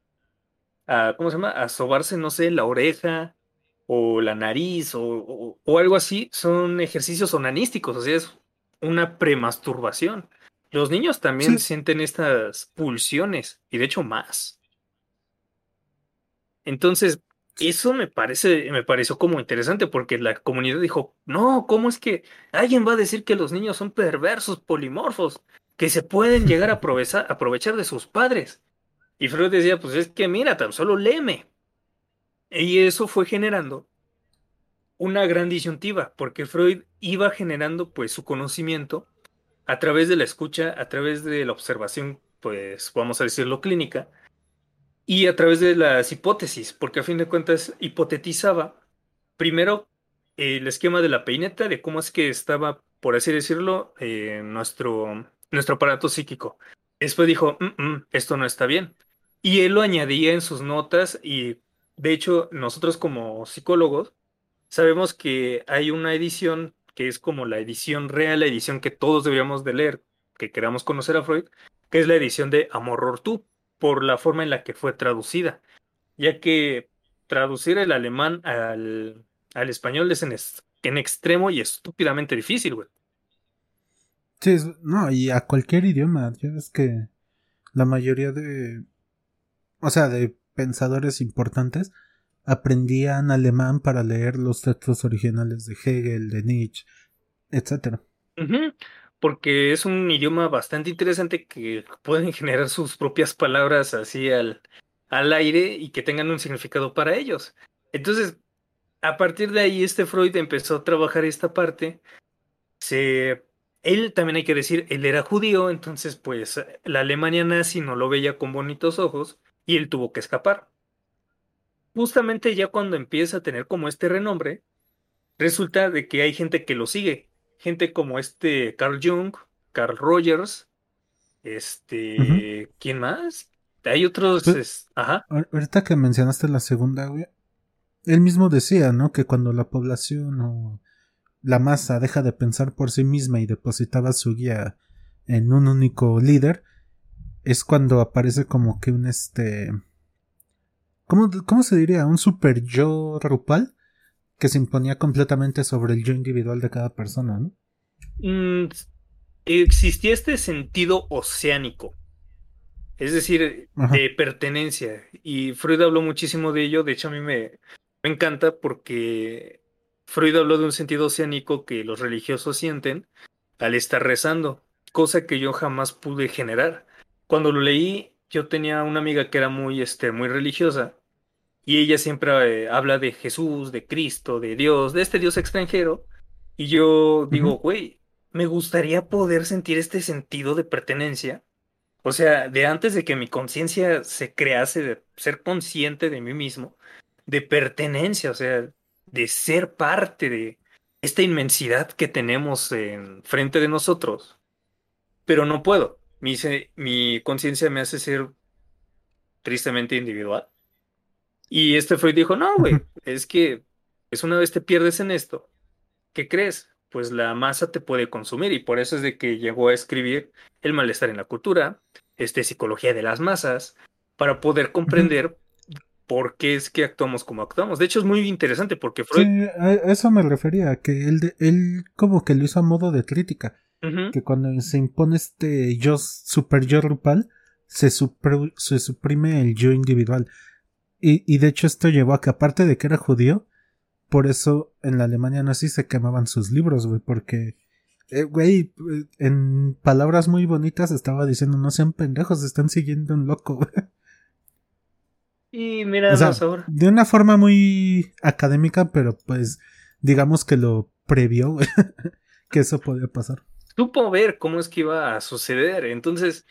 a, ¿cómo se llama? A sobarse, no sé, la oreja o la nariz o, o, algo así, son ejercicios onanísticos, o sea, es una premasturbación. Los niños también sienten estas pulsiones y de hecho más. Entonces, eso me parece, me pareció como interesante porque la comunidad dijo, no, ¿cómo es que alguien va a decir que los niños son perversos, polimorfos, que se pueden llegar a [LAUGHS] aprovechar, aprovechar de sus padres? Y Freud decía, pues es que mira, tan solo léeme. Y eso fue generando una gran disyuntiva, porque Freud iba generando pues su conocimiento a través de la escucha, a través de la observación, pues vamos a decirlo clínica, y a través de las hipótesis, porque a fin de cuentas hipotetizaba primero el esquema de la peineta, de cómo es que estaba, por así decirlo, eh, nuestro, nuestro aparato psíquico. Después dijo, mm, mm, esto no está bien. Y él lo añadía en sus notas y, de hecho, nosotros como psicólogos sabemos que hay una edición que es como la edición real, la edición que todos deberíamos de leer, que queramos conocer a Freud, que es la edición de Amor Tú por la forma en la que fue traducida, ya que traducir el alemán al, al español es en, extremo y estúpidamente difícil, güey. Sí, no, y a cualquier idioma, ya ves que la mayoría de, o sea, de pensadores importantes aprendían alemán para leer los textos originales de Hegel, de Nietzsche, etc porque es un idioma bastante interesante que pueden [LAUGHS] generar sus propias palabras así al, al aire y que tengan un significado para ellos. Entonces, a partir de ahí, este Freud empezó a trabajar esta parte. Se, él también hay que decir, él era judío, entonces pues la Alemania nazi no lo veía con bonitos ojos y él tuvo que escapar. Justamente ya cuando empieza a tener como este renombre, resulta de que hay gente que lo sigue gente como este Carl Jung, Carl Rogers, este, ¿quién más? Hay otros, pues, ajá. Ahorita que mencionaste la segunda, güey, él mismo decía, ¿no? Que cuando la población o la masa deja de pensar por sí misma y depositaba su guía en un único líder, es cuando aparece como que un este... ¿Cómo, cómo se diría? ¿Un super yo rupal? Que se imponía completamente sobre el yo individual de cada persona, ¿no? Mm, existía este sentido oceánico, es decir, de pertenencia, y Freud habló muchísimo de ello, de hecho a mí me, me encanta porque Freud habló de un sentido oceánico que los religiosos sienten al estar rezando, cosa que yo jamás pude generar. Cuando lo leí, yo tenía una amiga que era muy, este, muy religiosa y ella siempre eh, habla de Jesús, de Cristo, de Dios, de este Dios extranjero. Y yo digo, güey, me gustaría poder sentir este sentido de pertenencia. O sea, de antes de que mi conciencia se crease, de ser consciente de mí mismo, de pertenencia, o sea, de ser parte de esta inmensidad que tenemos en frente de nosotros. Pero no puedo. Mi, mi conciencia me hace ser tristemente individual. Y este Freud dijo, no, güey, es que es una vez te pierdes en esto, ¿qué crees? Pues la masa te puede consumir y por eso es de que llegó a escribir El malestar en la cultura, este, Psicología de las masas, para poder comprender por qué es que actuamos como actuamos. De hecho es muy interesante porque Freud... Sí, a eso me refería, que él, él como que lo hizo a modo de crítica. que cuando se impone este yo super yo grupal, se, se suprime el yo individual. Y, y de hecho esto llevó a que aparte de que era judío, por eso en la Alemania nazi se quemaban sus libros, güey, porque, eh, güey, en palabras muy bonitas estaba diciendo, no sean pendejos, están siguiendo un loco, güey. Y mira, ahora. De una forma muy académica, pero pues digamos que lo previó, güey, [LAUGHS] que eso podía pasar. Supo ver cómo es que iba a suceder, entonces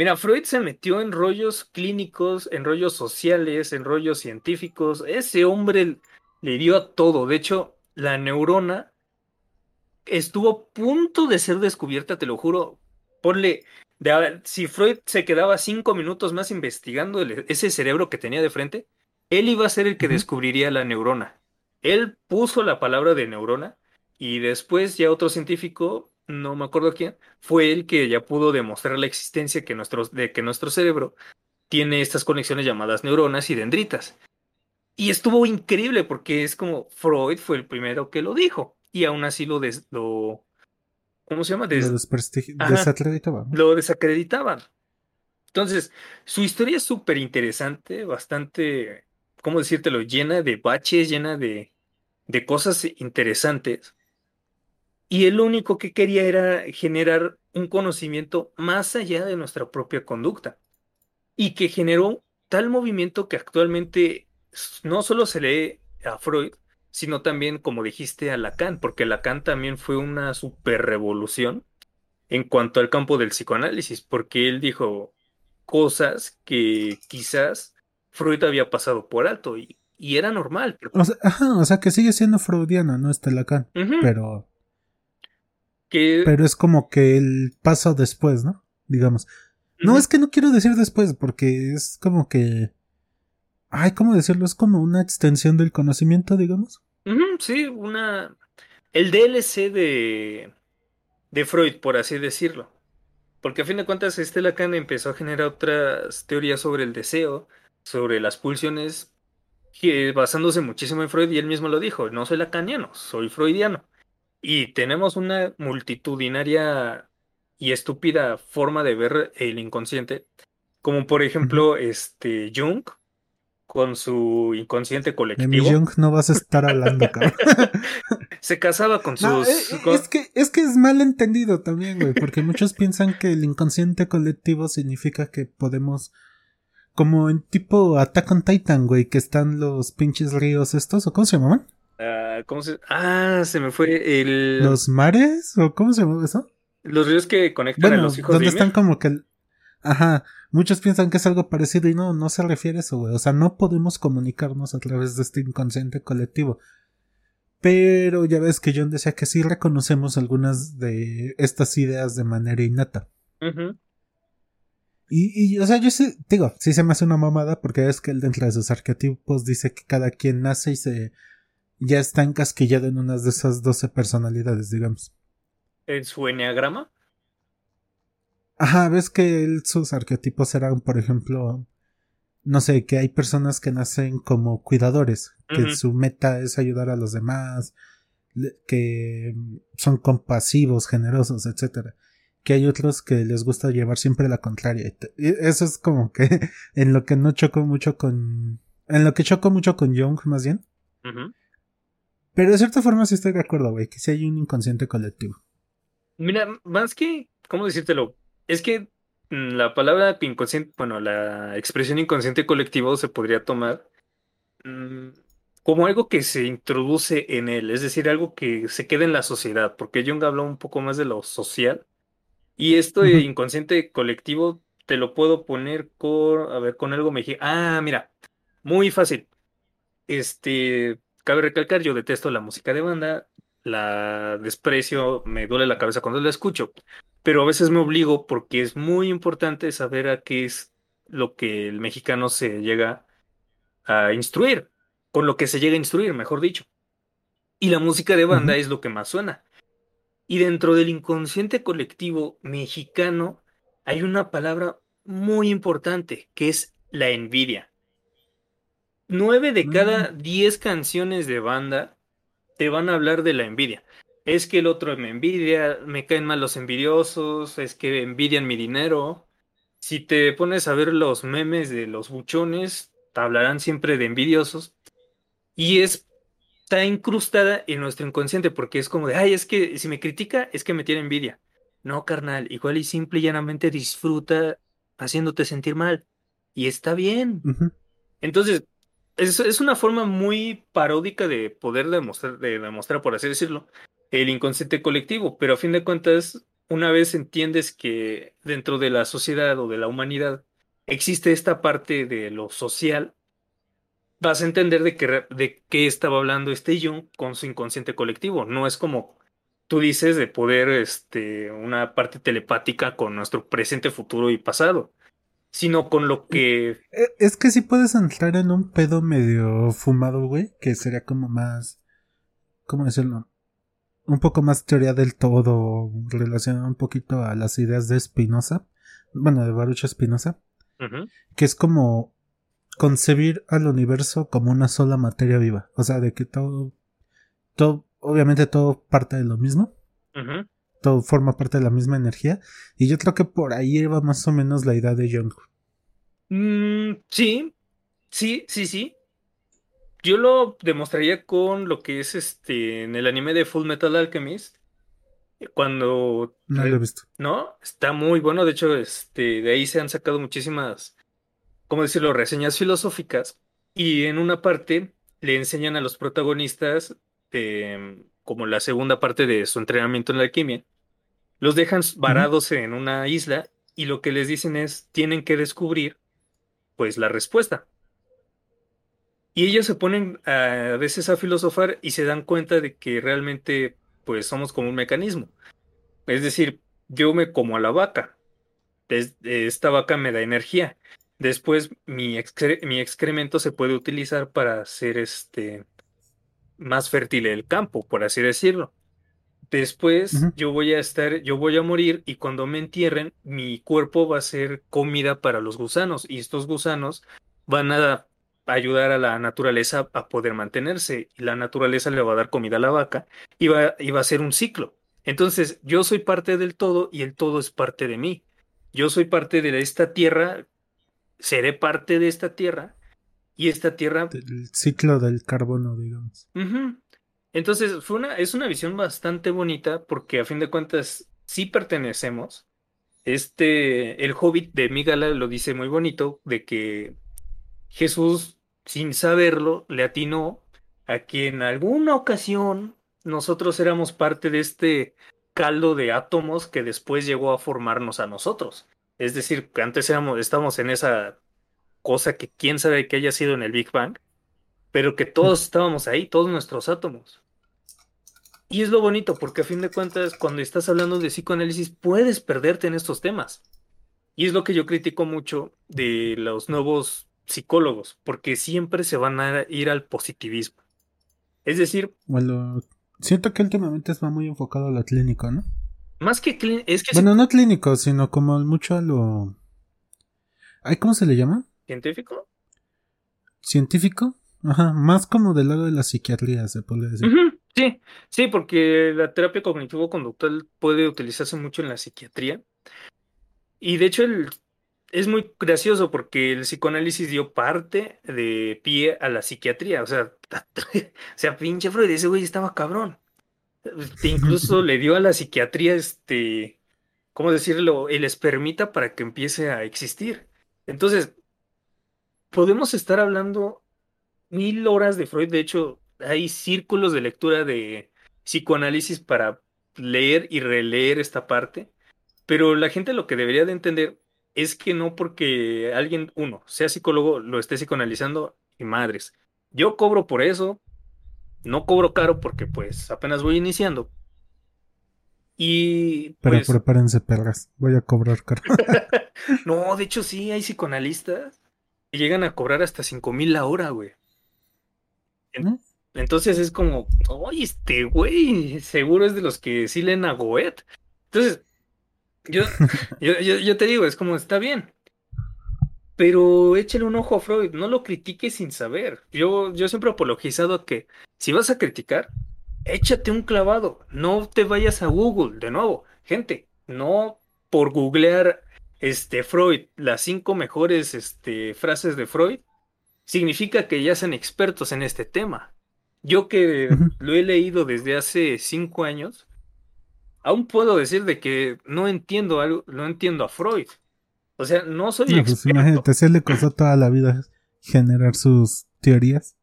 Mira, Freud se metió en rollos clínicos, en rollos sociales, en rollos científicos. Ese hombre le dio a todo. De hecho, la neurona estuvo a punto de ser descubierta, te lo juro. Ponle, de, si Freud se quedaba cinco minutos más investigando ese cerebro que tenía de frente, él iba a ser el que descubriría la neurona. Él puso la palabra de neurona y después ya otro científico, no me acuerdo quién, fue el que ya pudo demostrar la existencia que de que nuestro cerebro tiene estas conexiones llamadas neuronas y dendritas. Y estuvo increíble porque es como Freud fue el primero que lo dijo y aún así lo, lo ¿cómo se llama? lo desacreditaban. Lo desacreditaban. Entonces, su historia es súper interesante, bastante, ¿cómo decírtelo? Llena de baches, llena de, de cosas interesantes. Y lo único que quería era generar un conocimiento más allá de nuestra propia conducta. Y que generó tal movimiento que actualmente no solo se lee a Freud, sino también, como dijiste, a Lacan, porque Lacan también fue una super revolución en cuanto al campo del psicoanálisis, porque él dijo cosas que quizás Freud había pasado por alto y, era normal. O, sea, ajá, o sea, que sigue siendo freudiano, no este Lacan, pero... Pero es como que el paso después, ¿no? Digamos. No, es que no quiero decir después, porque es como que Ay, ¿cómo decirlo? Es como una extensión del conocimiento, digamos. sí, una. El DLC de. de Freud, por así decirlo. Porque a fin de cuentas, este Lacan empezó a generar otras teorías sobre el deseo, sobre las pulsiones, basándose muchísimo en Freud, y él mismo lo dijo: no soy lacaniano, soy freudiano. Y tenemos una multitudinaria y estúpida forma de ver el inconsciente, como por ejemplo, este Jung, con su inconsciente colectivo. De Jung no vas a estar hablando, [LAUGHS] cabrón. Se casaba con sus. Eh, eh, es, que, es que es mal entendido también, güey, porque muchos piensan que el inconsciente colectivo significa que podemos. Como en tipo Attack on Titan, güey, que están los pinches ríos estos, ¿o cómo se llamaban? Ah, ¿Cómo se.? Ah, se me fue el. ¿Los mares? ¿O cómo se llama eso? Los ríos que conectan a los hijos ¿Dónde están como que. Ajá, muchos piensan que es algo parecido y no, no se refiere a eso, güey. O sea, no podemos comunicarnos a través de este inconsciente colectivo. Pero ya ves que John decía que sí reconocemos algunas de estas ideas de manera innata. y, y, o sea, yo sí, digo, sí se me hace una mamada porque es que él dentro de sus arquetipos dice que cada quien nace y se ya está encasquillado en una de esas 12 personalidades, digamos. ¿En su enneagrama? Ajá, ves que sus arquetipos eran, por ejemplo, no sé, que hay personas que nacen como cuidadores, que su meta es ayudar a los demás, que son compasivos, generosos, etcétera. Que hay otros que les gusta llevar siempre la contraria. Eso es como que [LAUGHS] en lo que no choco mucho con. En lo que choco mucho con Jung, más bien. Pero de cierta forma sí estoy de acuerdo, güey, que sí hay un inconsciente colectivo. Mira, más que, ¿cómo decírtelo? Es que mm, la palabra inconsciente, bueno, la expresión inconsciente colectivo se podría tomar mm, como algo que se introduce en él, es decir, algo que se queda en la sociedad, porque Jung habló un poco más de lo social. Y esto de inconsciente colectivo te lo puedo poner con, a ver, con algo me dije, ah, mira, muy fácil. Este, cabe recalcar, yo detesto la música de banda, la desprecio, me duele la cabeza cuando la escucho pero a veces me obligo porque es muy importante saber a qué es lo que el mexicano se llega a instruir, con lo que se llega a instruir, mejor dicho. Y la música de banda es lo que más suena. Y dentro del inconsciente colectivo mexicano hay una palabra muy importante, que es la envidia. Nueve de cada mm. diez canciones de banda te van a hablar de la envidia. es que el otro me envidia, me caen mal los envidiosos, es que envidian mi dinero. Si te pones a ver los memes de los buchones, te hablarán siempre de envidiosos. Y es, está incrustada en nuestro inconsciente porque es como de, ay, es que si me critica, es que me tiene envidia. No, carnal, igual y simple y llanamente disfruta haciéndote sentir mal. Y está bien. Entonces, es, una forma muy paródica de poder demostrar, de demostrar, por así decirlo, el inconsciente colectivo, pero a fin de cuentas, una vez entiendes que dentro de la sociedad o de la humanidad existe esta parte de lo social, vas a entender de qué, de qué estaba hablando este Jung con su inconsciente colectivo. No es como tú dices de poder, este, una parte telepática con nuestro presente, futuro y pasado, sino con lo que... Eh, es que si puedes entrar en un pedo medio fumado, güey, que sería como más... ¿Cómo decirlo? un poco más teoría del todo, relacionado un poquito a las ideas de Spinoza, bueno, de Baruch Spinoza, que es como concebir al universo como una sola materia viva, o sea, de que todo, todo, obviamente todo parte de lo mismo, todo forma parte de la misma energía, y yo creo que por ahí va más o menos la idea de Jung. Mm, sí, sí, sí, sí, yo lo demostraría con lo que es este en el anime de Full Metal Alchemist. Cuando. No lo he visto. ¿No? Está muy bueno. De hecho, este, de ahí se han sacado muchísimas, ¿cómo decirlo?, reseñas filosóficas. Y en una parte le enseñan a los protagonistas, em, como la segunda parte de su entrenamiento en la alquimia, los dejan varados en una isla y lo que les dicen es, tienen que descubrir, pues, la respuesta. Y ellos se ponen a veces a filosofar y se dan cuenta de que realmente pues somos como un mecanismo. Es decir, yo me como a la vaca. Esta vaca me da energía. Después mi, mi excremento se puede utilizar para hacer este más fértil el campo, por así decirlo. Después yo voy a estar, yo voy a morir y cuando me entierren, mi cuerpo va a ser comida para los gusanos y estos gusanos van a ayudar a la naturaleza a poder mantenerse y la naturaleza le va a dar comida a la vaca y va, y va a ser un ciclo. Entonces, yo soy parte del todo y el todo es parte de mí. Yo soy parte de esta tierra, seré parte de esta tierra y esta tierra... El ciclo del carbono, digamos. Entonces, fue una, es una visión bastante bonita porque a fin de cuentas sí pertenecemos. Este, el hobbit de Migala lo dice muy bonito, de que Jesús sin saberlo, le atinó a que en alguna ocasión nosotros éramos parte de este caldo de átomos que después llegó a formarnos a nosotros. Es decir, que antes éramos, estábamos en esa cosa que quién sabe que haya sido en el Big Bang, pero que todos estábamos ahí, todos nuestros átomos. Y es lo bonito, porque a fin de cuentas, cuando estás hablando de psicoanálisis, puedes perderte en estos temas. Y es lo que yo critico mucho de los nuevos psicólogos, porque siempre se van a ir al positivismo. Es decir... Bueno, siento que últimamente va muy enfocado a lo clínico, ¿no? Más que clínico, es que... Bueno, no clínico, sino como mucho a lo... ¿Ay, cómo se le llama? ¿Científico? ¿Científico? Ajá, más como del lado de la psiquiatría, se puede decir. Sí, sí, porque la terapia cognitivo-conductual puede utilizarse mucho en la psiquiatría. Y de hecho, el es muy gracioso porque el psicoanálisis dio parte de pie a la psiquiatría. O sea, [LAUGHS] o sea, pinche Freud, ese güey estaba cabrón. Este, incluso [LAUGHS] le dio a la psiquiatría, este, ¿cómo decirlo? El espermita para que empiece a existir. Entonces, podemos estar hablando mil horas de Freud. De hecho, hay círculos de lectura de psicoanálisis para leer y releer esta parte. Pero la gente lo que debería de entender es que no porque alguien, uno, sea psicólogo, lo esté psicoanalizando y madres. Yo cobro por eso, no cobro caro porque pues apenas voy iniciando. Y... Pero pues prepárense, perras, voy a cobrar caro. [LAUGHS] no, de hecho sí, hay psicoanalistas que llegan a cobrar hasta cinco mil la hora, güey. Entonces es como, oye, este güey, seguro es de los que sí leen a Goethe. Entonces, [LAUGHS] yo, yo, yo, te digo, es como, está bien. Pero échale un ojo a Freud, no lo critiques sin saber. Yo, yo siempre he apologizado que si vas a criticar, échate un clavado, no te vayas a Google, de nuevo, gente, no por googlear este Freud, las cinco mejores este, frases de Freud, significa que ya sean expertos en este tema. Yo que lo he leído desde hace cinco años, aún puedo decir de que no entiendo algo, no entiendo a Freud. O sea, no soy no, pues imagínate, se le costó toda la vida generar sus teorías.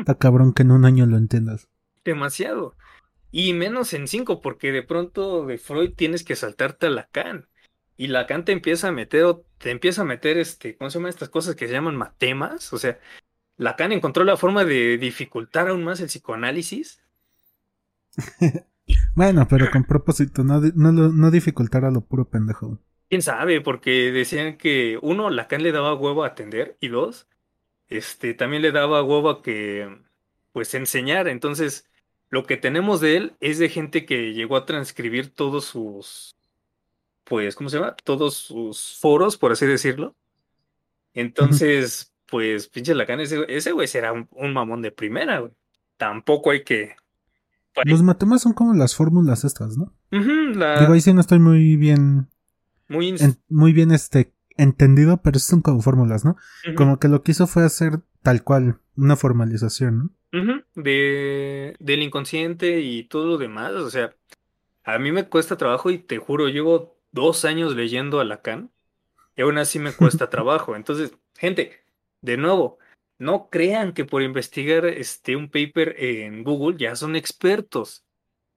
Está cabrón que en un año lo entiendas. Demasiado. Y menos en cinco, porque de pronto de Freud tienes que saltarte a Lacan. Y Lacan te empieza a meter, te empieza a meter, este, ¿cómo se llaman estas cosas que se llaman matemas? O sea, Lacan encontró la forma de dificultar aún más el psicoanálisis. [LAUGHS] bueno, pero con propósito, no, no, no dificultar a lo puro pendejo. Quién sabe, porque decían que uno, Lacan le daba huevo a atender, y dos, este, también le daba huevo a que, pues, enseñar. Entonces, lo que tenemos de él es de gente que llegó a transcribir todos sus, pues, ¿cómo se llama? Todos sus foros, por así decirlo. Entonces, pues, pinche Lacan, ese, ese güey será un, mamón de primera, güey. Tampoco hay que... Los matemas son como las fórmulas estas, ¿no? Digo, ahí sí no estoy muy bien... Muy, muy bien, este, entendido, pero son como fórmulas, ¿no? Como que lo que hizo fue hacer tal cual, una formalización, ¿no? de, del inconsciente y todo lo demás. O sea, a mí me cuesta trabajo y te juro, llevo dos años leyendo a Lacan y aún así me cuesta [LAUGHS] trabajo. Entonces, gente, de nuevo, no crean que por investigar este, un paper en Google ya son expertos.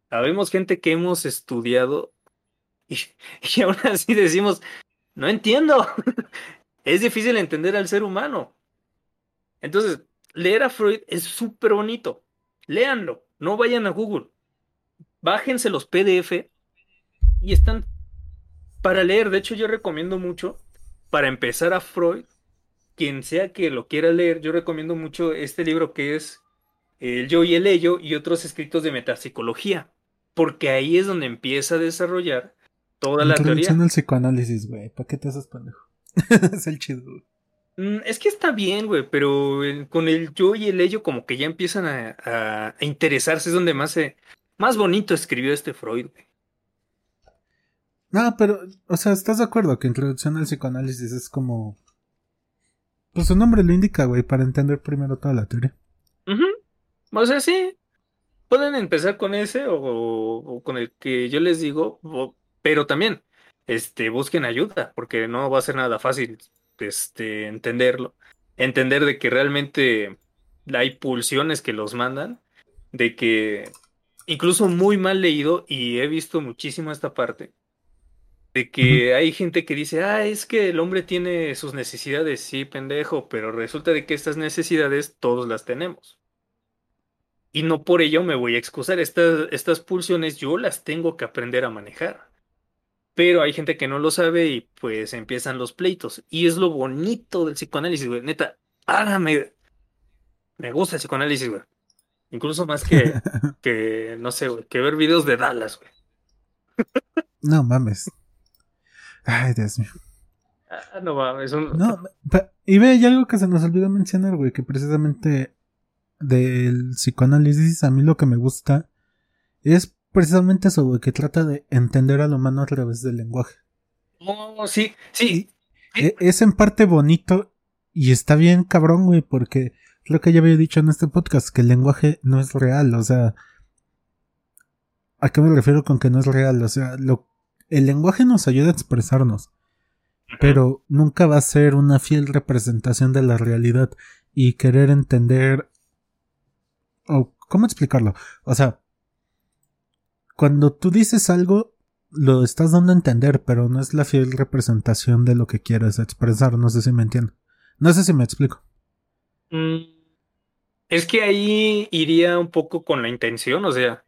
Sabemos gente que hemos estudiado y, [LAUGHS] y aún así decimos, no entiendo. [LAUGHS] es difícil entender al ser humano. Entonces, leer a Freud es súper bonito. Léanlo, no vayan a Google. Bájense los PDF y están para leer. De hecho, yo recomiendo mucho para empezar a Freud, quien sea que lo quiera leer, yo recomiendo mucho este libro que es El yo y el ello y otros escritos de metapsicología, porque ahí es donde empieza a desarrollar toda la teoría. el psicoanálisis, güey. ¿Para qué te haces pendejo? [LAUGHS] es el chido. Mm, es que está bien, güey, pero con el yo y el ello como que ya empiezan a, interesarse, es donde más, se, más bonito escribió este Freud, güey. No, pero, o sea, ¿estás de acuerdo que introducción al psicoanálisis es como... Pues su nombre lo indica, güey, para entender primero toda la teoría. O sea, sí. Pueden empezar con ese o, con el que yo les digo, pero también, este, busquen ayuda, porque no va a ser nada fácil este, entenderlo, entender de que realmente hay pulsiones que los mandan, de que incluso muy mal leído, y he visto muchísimo esta parte, de que hay gente que dice, ah, es que el hombre tiene sus necesidades, sí, pendejo, pero resulta de que estas necesidades todos las tenemos. Y no por ello me voy a excusar, estas, estas pulsiones yo las tengo que aprender a manejar. Pero hay gente que no lo sabe y pues empiezan los pleitos. Y es lo bonito del psicoanálisis, güey. Neta, hágame. Me gusta el psicoanálisis, güey. Incluso más que, [LAUGHS] que no sé, güey, que ver videos de Dallas, güey. No mames. Ay, Dios mío. Ah, no mames. No, y ve, hay algo que se nos olvidó mencionar, güey, que precisamente del psicoanálisis a mí lo que me gusta es precisamente eso, que trata de entender al humano a través del lenguaje. Oh, sí, sí. E, es en parte bonito y está bien cabrón, güey, porque lo que ya había dicho en este podcast, que el lenguaje no es real, o sea... ¿A qué me refiero con que no es real? O sea, lo, el lenguaje nos ayuda a expresarnos, pero nunca va a ser una fiel representación de la realidad y querer entender... o ¿Cómo explicarlo? O sea, cuando tú dices algo, lo estás dando a entender, pero no es la fiel representación de lo que quieres expresar. No sé si me entiendo. No sé si me explico. Mm, es que ahí iría un poco con la intención, o sea,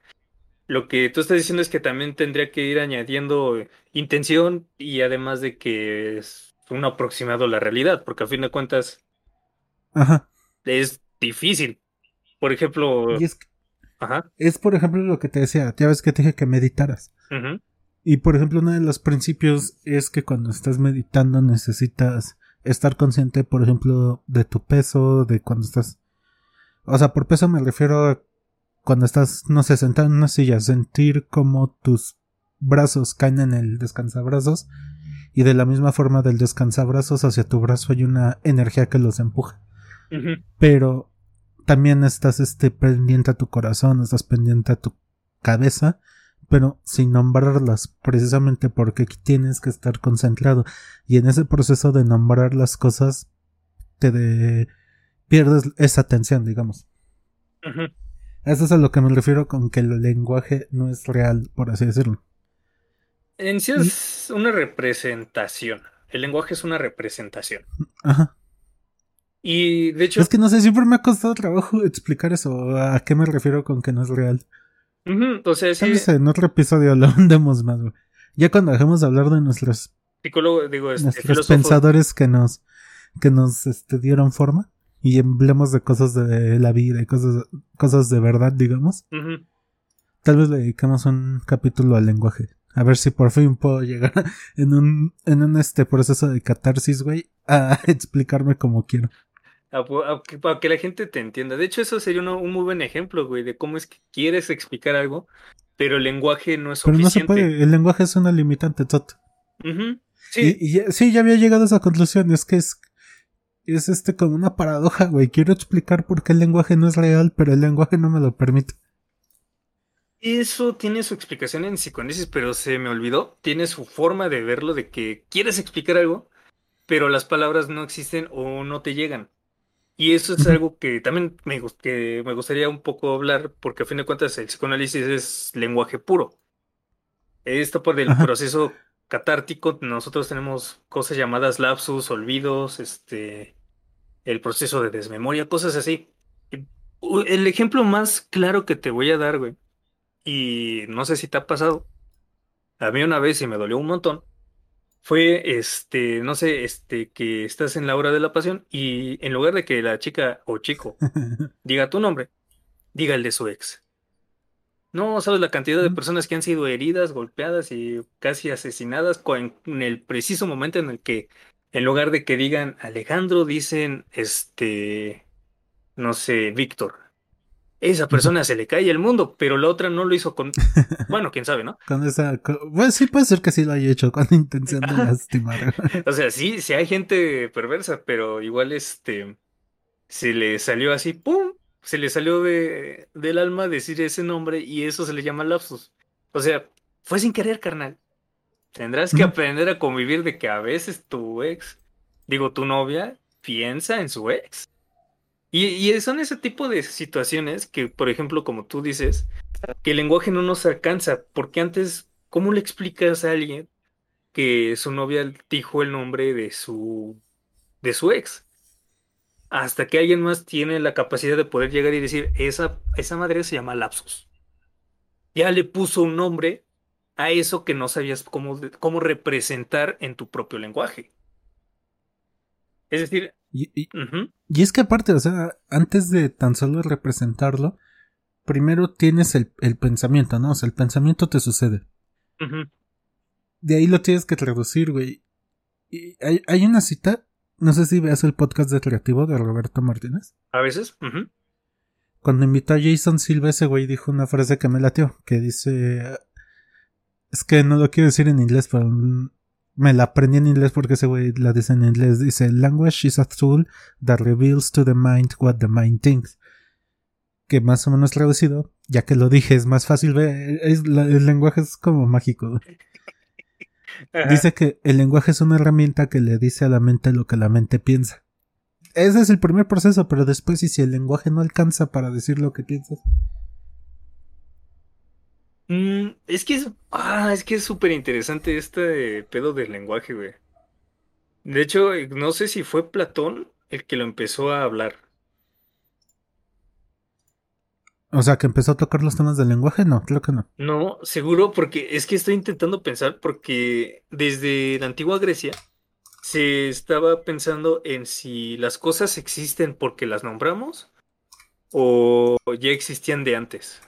lo que tú estás diciendo es que también tendría que ir añadiendo intención y además de que es un aproximado a la realidad, porque a fin de cuentas Ajá. es difícil. Por ejemplo, es, por ejemplo, lo que te decía, ya ves que te dije que meditaras. Y, por ejemplo, uno de los principios es que cuando estás meditando necesitas estar consciente, por ejemplo, de tu peso, de cuando estás... O sea, por peso me refiero a cuando estás, no sé, sentado en una silla, sentir como tus brazos caen en el descansabrazos y de la misma forma del descansabrazos hacia tu brazo hay una energía que los empuja. Pero también estás este pendiente a tu corazón, estás pendiente a tu cabeza, pero sin nombrarlas, precisamente porque tienes que estar concentrado. Y en ese proceso de nombrar las cosas, te pierdes esa atención, digamos. Eso es a lo que me refiero con que el lenguaje no es real, por así decirlo. En sí es una representación. El lenguaje es una representación. Ajá. Y de hecho. Es que no sé, siempre me ha costado trabajo explicar eso. ¿A qué me refiero con que no es real? entonces, sí. en otro episodio lo [LAUGHS] hundemos más, Ya cuando dejemos de hablar de nuestros. Psicólogo, digo, este, nuestros pensadores que nos. que nos este, dieron forma. Y hablemos de cosas de la vida y cosas, cosas de verdad, digamos. Tal vez le dediquemos un capítulo al lenguaje. A ver si por fin puedo llegar [LAUGHS] en un, en un este proceso de catarsis, güey, a [LAUGHS] explicarme como quiero. Para que la gente te entienda. De hecho, eso sería un muy buen ejemplo, güey, de cómo es que quieres explicar algo, pero el lenguaje no es pero no se puede, el lenguaje es una limitante, Tot. Sí. Y, sí, ya había llegado a esa conclusión, es que es, es este como una paradoja, güey. Quiero explicar por qué el lenguaje no es real, pero el lenguaje no me lo permite. Eso tiene su explicación en psicoanálisis, pero se me olvidó. Tiene su forma de verlo, de que quieres explicar algo, pero las palabras no existen o no te llegan. Y eso es algo que también me, que me gustaría un poco hablar, porque a fin de cuentas el psicoanálisis es lenguaje puro. Esto por el proceso catártico, nosotros tenemos cosas llamadas lapsus, olvidos, este, el proceso de desmemoria, cosas así. El ejemplo más claro que te voy a dar, güey, y no sé si te ha pasado. A mí una vez y me dolió un montón. Fue, este, no sé, este, que estás en la hora de la pasión y en lugar de que la chica o chico [LAUGHS] diga tu nombre, diga el de su ex. No sabes la cantidad de personas que han sido heridas, golpeadas y casi asesinadas en el preciso momento en el que, en lugar de que digan Alejandro, dicen, este, no sé, Víctor esa persona se le cae el mundo, pero la otra no lo hizo con. [LAUGHS] Bueno, quién sabe, ¿no? Con esa. Bueno, sí puede ser que sí lo haya hecho con [LAUGHS] intención de lastimar. [LAUGHS] o sea, sí, sí hay gente perversa, pero igual este. Se le salió así, ¡pum! Se le salió de, del alma decir ese nombre y eso se le llama lapsus. O sea, fue sin querer, carnal. Tendrás que aprender a convivir de que a veces tu ex, digo, tu novia, piensa en su ex. Y, son ese tipo de situaciones que, por ejemplo, como tú dices, que el lenguaje no nos alcanza, porque antes, ¿cómo le explicas a alguien que su novia dijo el nombre de su, de su ex? Hasta que alguien más tiene la capacidad de poder llegar y decir, esa, esa madre se llama lapsus. Ya le puso un nombre a eso que no sabías cómo, cómo representar en tu propio lenguaje. Es decir, y, es que aparte, o sea, antes de tan solo representarlo, primero tienes el, pensamiento, ¿no? O sea, el pensamiento te sucede. De ahí lo tienes que traducir, güey. Y hay, una cita, no sé si veas el podcast de Creativo de Roberto Martínez. A veces. Cuando invitó a Jason Silva, ese güey dijo una frase que me latió, que dice... Es que no lo quiero decir en inglés, pero me la aprendí en inglés porque ese güey la dice en inglés. Dice, language is a tool that reveals to the mind what the mind thinks. Que más o menos traducido, ya que lo dije, es más fácil ver. el lenguaje es como mágico. Dice que el lenguaje es una herramienta que le dice a la mente lo que la mente piensa. Ese es el primer proceso, pero después, y si el lenguaje no alcanza para decir lo que piensas, Mm, es que es, ah, es que es súper interesante este pedo del lenguaje, güey. De hecho, eh, no sé si fue Platón el que lo empezó a hablar. O sea, que empezó a tocar los temas del lenguaje, no, creo que no. No, seguro, porque es que estoy intentando pensar, porque desde la antigua Grecia se estaba pensando en si las cosas existen porque las nombramos o ya existían de antes.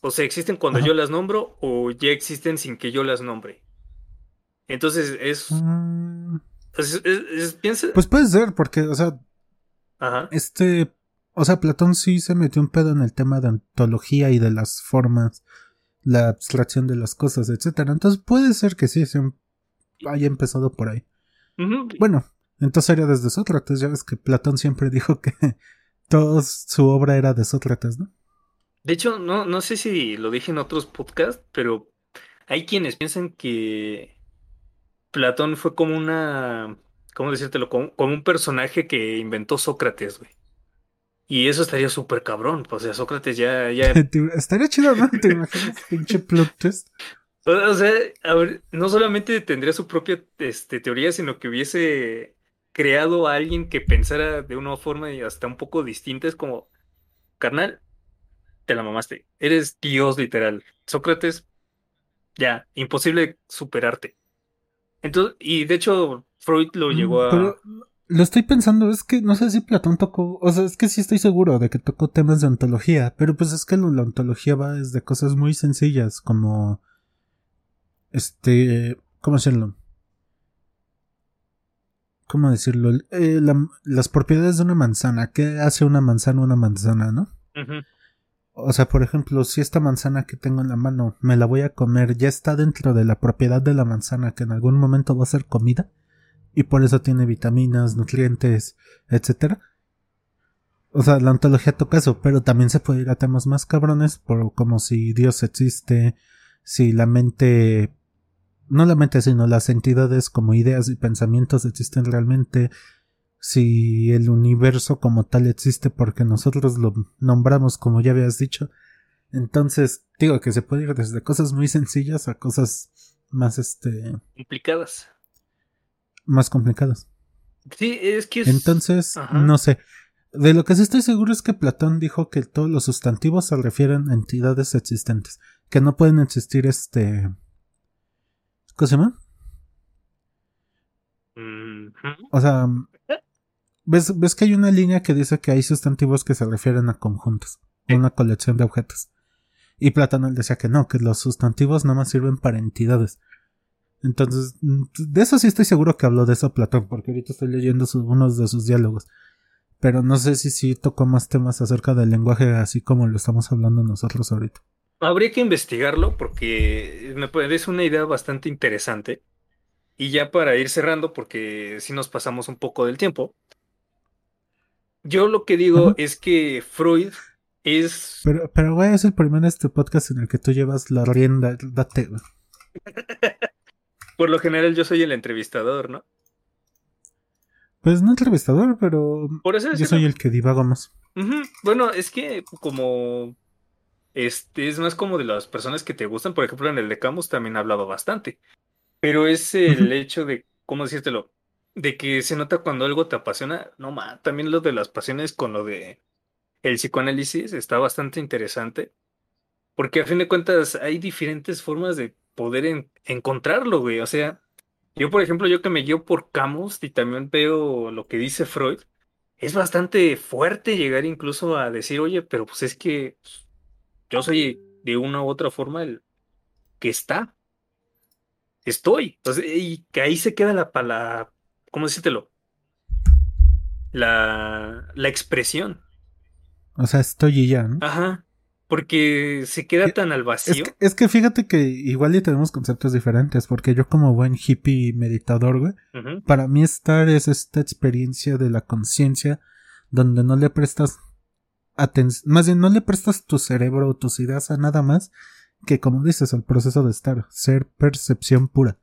O sea, existen cuando yo las nombro o ya existen sin que yo las nombre. Entonces es. Mm. Pues puede ser, porque, o sea. Este. O sea, Platón sí se metió un pedo en el tema de ontología y de las formas, la abstracción de las cosas, etcétera. Entonces puede ser que sí se haya empezado por ahí. Bueno, entonces sería desde Sócrates, ya ves que Platón siempre dijo que [LAUGHS] toda su obra era de Sócrates, ¿no? De hecho, no, no sé si lo dije en otros podcasts, pero hay quienes piensan que Platón fue como una, ¿cómo decírtelo? Como, un personaje que inventó Sócrates, güey. Y eso estaría súper cabrón. O sea, Sócrates ya. ya... [LAUGHS] estaría chido, ¿no? ¿Te imaginas? Pinche plot twist. O sea, no solamente tendría su propia este, teoría, sino que hubiese creado a alguien que pensara de una forma y hasta un poco distinta. Es como, carnal, te la mamaste. Eres Dios literal. Sócrates, ya, imposible superarte. Entonces, y de hecho, Freud lo mm, llegó a. lo estoy pensando, es que no sé si Platón tocó, o sea, es que sí estoy seguro de que tocó temas de ontología, pero pues es que la ontología va desde cosas muy sencillas como este, ¿cómo decirlo? ¿Cómo decirlo? Eh, las propiedades de una manzana. ¿Qué hace una manzana una manzana, no? O sea, por ejemplo, si esta manzana que tengo en la mano me la voy a comer, ya está dentro de la propiedad de la manzana que en algún momento va a ser comida y por eso tiene vitaminas, nutrientes, etcétera. O sea, la ontología toca eso, pero también se puede ir a temas más cabrones, por como si Dios existe, si la mente no la mente, sino las entidades como ideas y pensamientos existen realmente, si el universo como tal existe porque nosotros lo nombramos como ya habías dicho. Entonces, digo que se puede ir desde cosas muy sencillas a cosas más este complicadas. Más complicadas. Sí, es que Entonces, no sé. De lo que sí estoy seguro es que Platón dijo que todos los sustantivos se refieren a entidades existentes, que no pueden existir este ¿Cómo se llama? O sea, ¿ves, ves que hay una línea que dice que hay sustantivos que se refieren a conjuntos, a una colección de objetos. Y Platón decía que no, que los sustantivos nada más sirven para entidades. Entonces, de eso sí estoy seguro que habló de eso Platón, porque ahorita estoy leyendo unos de sus diálogos. Pero no sé si sí tocó más temas acerca del lenguaje así como lo estamos hablando nosotros ahorita. Habría que investigarlo porque me parece una idea bastante interesante. Y ya para ir cerrando, porque si nos pasamos un poco del tiempo, yo lo que digo es que Freud es... Pero, pero, güey, es el primer este podcast en el que tú llevas la rienda, date. [LAUGHS] Por lo general yo soy el entrevistador, ¿no? Pues no entrevistador, pero Por eso yo soy el que divago más. Bueno, es que como este es más como de las personas que te gustan. Por ejemplo, en el de Camus también ha hablado bastante. Pero es el hecho de, ¿cómo decírtelo? De que se nota cuando algo te apasiona. No, más también lo de las pasiones con lo de el psicoanálisis está bastante interesante. Porque a fin de cuentas hay diferentes formas de poder encontrarlo, güey. O sea, yo, por ejemplo, yo que me guío por Camus y también veo lo que dice Freud, es bastante fuerte llegar incluso a decir, oye, pero pues es que yo soy de una u otra forma el que está. Estoy. Entonces, y que ahí se queda la palabra, ¿cómo decírtelo? La, la expresión. O sea, estoy y ya, ¿no? Ajá. Porque se queda tan al vacío. Es que, fíjate que igual ya tenemos conceptos diferentes, porque yo como buen hippie meditador, güey, para mí estar es esta experiencia de la conciencia donde no le prestas más bien no le prestas tu cerebro o tus ideas a nada más que, como dices, el proceso de estar, ser percepción pura.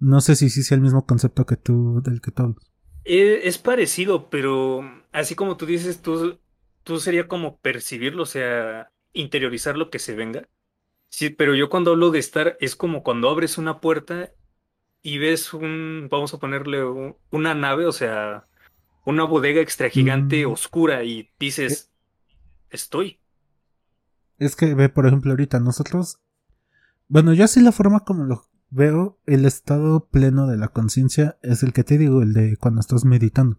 No sé si sí sea el mismo concepto que tú, del que tú eh, Es, parecido, pero así como tú dices, tú, tú sería como percibirlo, o sea, interiorizar lo que se venga. Sí, pero yo cuando hablo de estar, es como cuando abres una puerta y ves un, vamos a ponerle una nave, o sea, una bodega extra gigante mm. oscura y dices, estoy. Es que ve, por ejemplo, ahorita nosotros, bueno, yo así la forma como lo veo, el estado pleno de la conciencia es el que te digo, el de cuando estás meditando.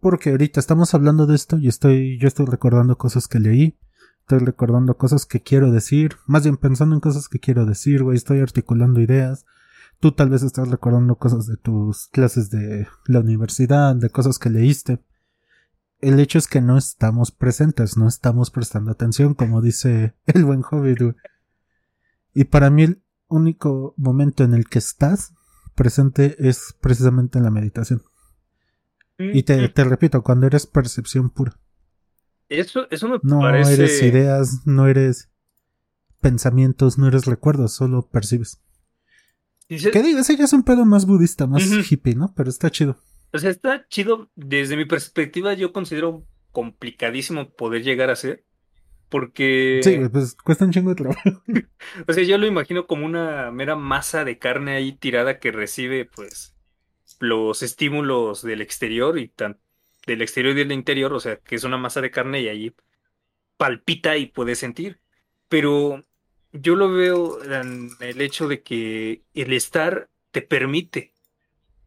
Porque ahorita estamos hablando de esto y estoy, yo estoy recordando cosas que leí, estoy recordando cosas que quiero decir, más bien pensando en cosas que quiero decir, güey, estoy articulando ideas, Tú tal vez estás recordando cosas de tus clases de la universidad, de cosas que leíste. el hecho es que no estamos presentes, no estamos prestando atención, como dice el buen Hobbit. Y para mí único momento en el que estás presente es precisamente en la meditación. Y te, te repito, cuando eres percepción pura. Eso, eso me no parece... No eres ideas, no eres pensamientos, no eres recuerdos, solo percibes. ¿Qué digas? Ella es un pedo más budista, más hippie, ¿no? Pero está chido. O sea, está chido. Desde mi perspectiva, yo considero complicadísimo poder llegar a ser. Porque. Sí, pues cuesta un chingo de trabajo. [LAUGHS] [LAUGHS] o sea, yo lo imagino como una mera masa de carne ahí tirada que recibe, pues, los estímulos del exterior y tan, del exterior y del interior. O sea, que es una masa de carne y ahí palpita y puede sentir. Pero yo lo veo en el hecho de que el estar te permite.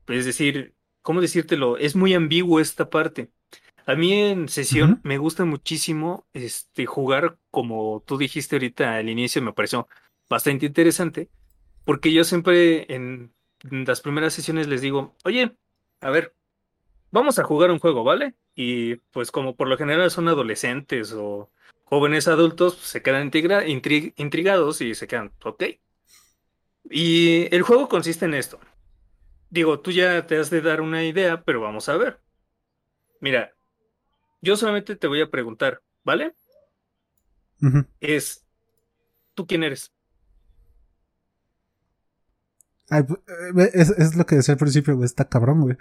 Es decir, ¿cómo decírtelo? Es muy ambiguo esta parte. A mí en sesión me gusta muchísimo este, jugar, como tú dijiste ahorita al inicio, me pareció bastante interesante, porque yo siempre en las primeras sesiones les digo, oye, a ver, vamos a jugar un juego, ¿vale? Y pues como por lo general son adolescentes o jóvenes adultos, se quedan intrigados y se quedan, ok. Y el juego consiste en esto. Digo, tú ya te has de dar una idea, pero vamos a ver. Mira, yo solamente te voy a preguntar, ¿vale? Es, ¿tú quién eres? Eh, es, es, lo que decía al principio, güey, está cabrón, güey.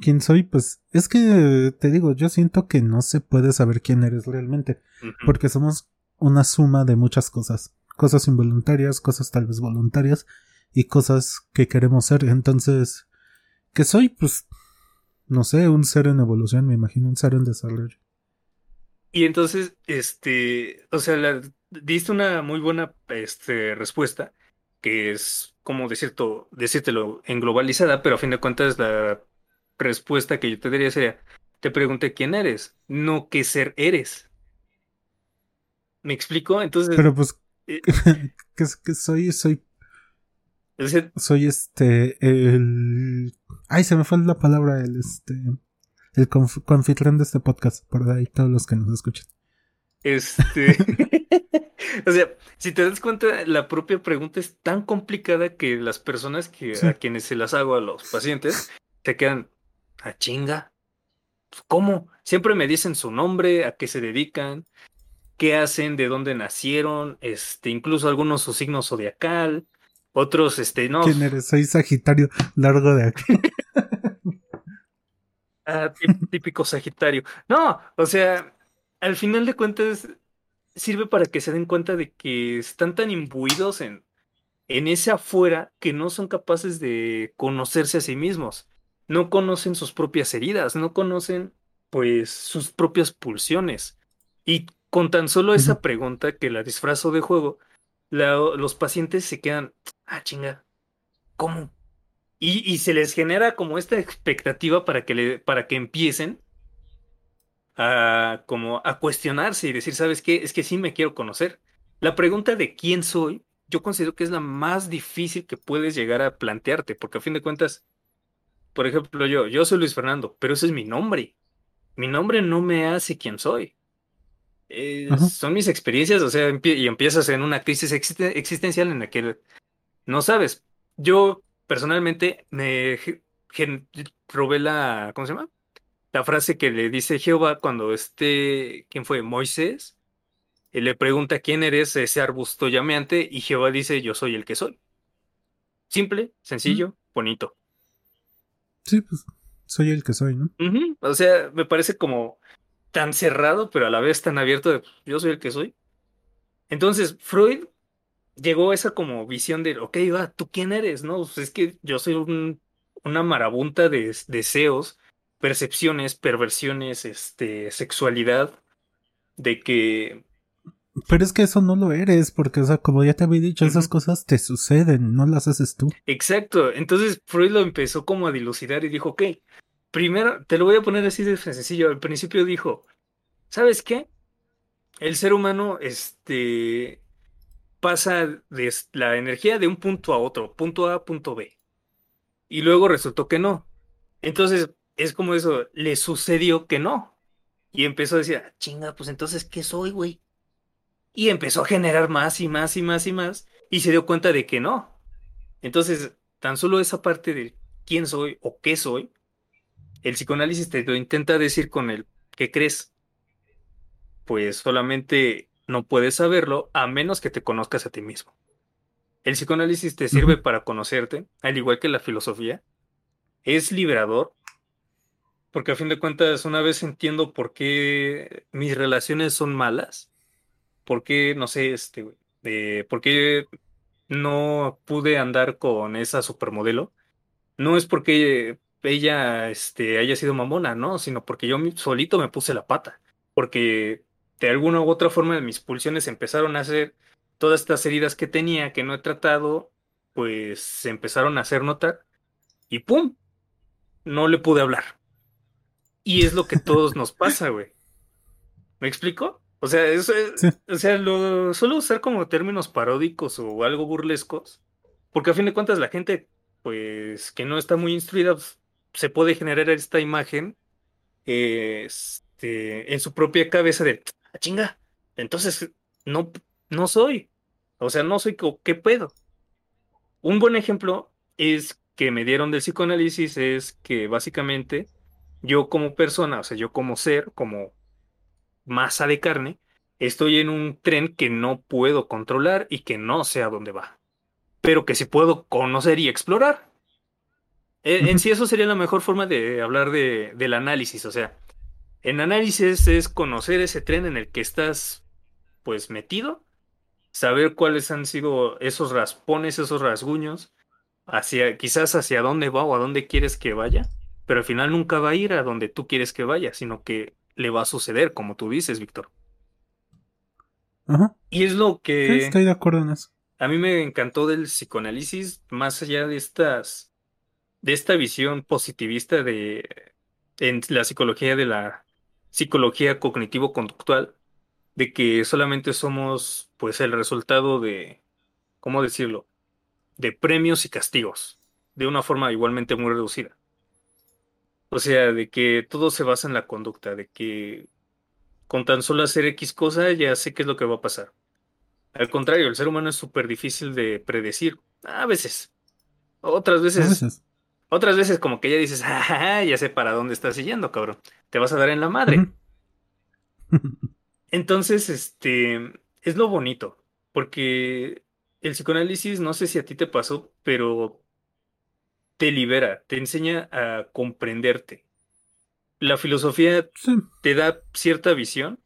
¿Quién soy? Pues es que te digo, yo siento que no se puede saber quién eres realmente, porque somos una suma de muchas cosas, cosas involuntarias, cosas tal vez voluntarias, y cosas que queremos ser. Entonces, ¿qué soy? Pues, no sé, un ser en evolución, me imagino, un ser en desarrollo. Y entonces, este, o sea, la, diste una muy buena este, respuesta, que es, como decirlo, decírtelo en globalizada, pero a fin de cuentas la respuesta que yo te daría sería, te pregunté quién eres, no qué ser eres. ¿Me explico? Entonces... Pero pues, eh, [LAUGHS] que soy, soy soy este, el... Ay, se me fue la palabra, el este... El confitrón de este podcast, por ahí todos los que nos escuchan. Este... [LAUGHS] o sea, si te das cuenta, la propia pregunta es tan complicada que las personas que a quienes se las hago a los pacientes se quedan a chinga. ¿Cómo? Siempre me dicen su nombre, a qué se dedican, qué hacen, de dónde nacieron, este, incluso algunos su signo zodiacal, otros, este, no. ¿Quién eres? Soy Sagitario, largo de aquí. [LAUGHS] ah, típico Sagitario. No, o sea, al final de cuentas, sirve para que se den cuenta de que están tan imbuidos en, en ese afuera que no son capaces de conocerse a sí mismos. No conocen sus propias heridas, no conocen, pues, sus propias pulsiones. Y con tan solo esa pregunta que la disfrazo de juego, los pacientes se quedan, ah, chinga, ¿cómo? Y, se les genera como esta expectativa para que, le, para que empiecen a, como a cuestionarse y decir, ¿sabes qué? Es que sí me quiero conocer. La pregunta de quién soy, yo considero que es la más difícil que puedes llegar a plantearte, porque a fin de cuentas, por ejemplo, yo, yo soy Luis Fernando, pero ese es mi nombre. Mi nombre no me hace quien soy. Eh, son mis experiencias, o sea, y empiezas en una crisis existencial en la que no sabes. Yo personalmente me robé la, ¿cómo se llama? La frase que le dice Jehová cuando este, ¿quién fue? Moisés. Y le pregunta quién eres ese arbusto llameante y Jehová dice yo soy el que soy. Simple, sencillo, bonito. Sí, pues soy el que soy, ¿no? O sea, me parece como tan cerrado, pero a la vez tan abierto de yo soy el que soy. Entonces, Freud llegó esa como visión de, ok, va, ¿tú quién eres? No, pues es que yo soy una marabunta de deseos, percepciones, perversiones, este, sexualidad, de que... Pero es que eso no lo eres, porque, o sea, como ya te había dicho, esas cosas te suceden, no las haces tú. Exacto, entonces Freud lo empezó como a dilucidar y dijo, ok, primero, te lo voy a poner así de sencillo. Al principio dijo, ¿sabes qué? El ser humano, este, pasa la energía de un punto a otro, punto A, punto B. Y luego resultó que no. Entonces, es como eso, le sucedió que no. Y empezó a decir, ah, chinga, pues entonces, ¿qué soy, güey? Y empezó a generar más y más y más y más. Y se dio cuenta de que no. Entonces, tan solo esa parte de quién soy o qué soy, el psicoanálisis te lo intenta decir con el ¿qué crees? Pues solamente no puedes saberlo a menos que te conozcas a ti mismo. El psicoanálisis te sirve para conocerte, al igual que la filosofía. Es liberador, porque a fin de cuentas una vez entiendo por qué mis relaciones son malas, por qué, no sé, este, eh, por qué no pude andar con esa supermodelo, no es porque ella este, haya sido mamona, ¿no? Sino porque yo solito me puse la pata. Porque de alguna u otra forma mis pulsiones empezaron a hacer todas estas heridas que tenía que no he tratado, pues se empezaron a hacer notar y ¡pum! No le pude hablar. Y es lo que todos nos [LAUGHS] pasa, güey. ¿Me explico? O sea, eso o sea, lo suelo usar como términos paródicos o algo burlescos, porque a fin de cuentas la gente, pues, que no está muy instruida, pues, se puede generar esta imagen este, en su propia cabeza de, ah, chinga, entonces no, no soy, o sea, no soy, ¿qué puedo? Un buen ejemplo es que me dieron del psicoanálisis es que básicamente yo como persona, o sea, yo como ser, como masa de carne, estoy en un tren que no puedo controlar y que no sé a dónde va, pero que sí puedo conocer y explorar. En, sí eso sería la mejor forma de hablar de, del análisis, o sea, en análisis es conocer ese tren en el que estás pues metido, saber cuáles han sido esos raspones, esos rasguños, hacia quizás hacia dónde va o a dónde quieres que vaya, pero al final nunca va a ir a donde tú quieres que vaya, sino que le va a suceder, como tú dices, Víctor. Ajá. Y es lo que... estoy de acuerdo en eso. A mí me encantó del psicoanálisis, más allá de estas, de esta visión positivista de en la psicología de la psicología cognitivo-conductual, de que solamente somos, pues, el resultado de, ¿cómo decirlo? De premios y castigos, de una forma igualmente muy reducida. O sea, de que todo se basa en la conducta, de que con tan solo hacer X cosa ya sé qué es lo que va a pasar. Al contrario, el ser humano es súper difícil de predecir. A veces. Otras veces, Otras veces como que ya dices, [LAUGHS] ah, ya sé para dónde estás yendo, cabrón. Te vas a dar en la madre. [LAUGHS] Entonces, este, es lo bonito, porque el psicoanálisis, no sé si a ti te pasó, pero te libera, te enseña a comprenderte. La filosofía te da cierta visión,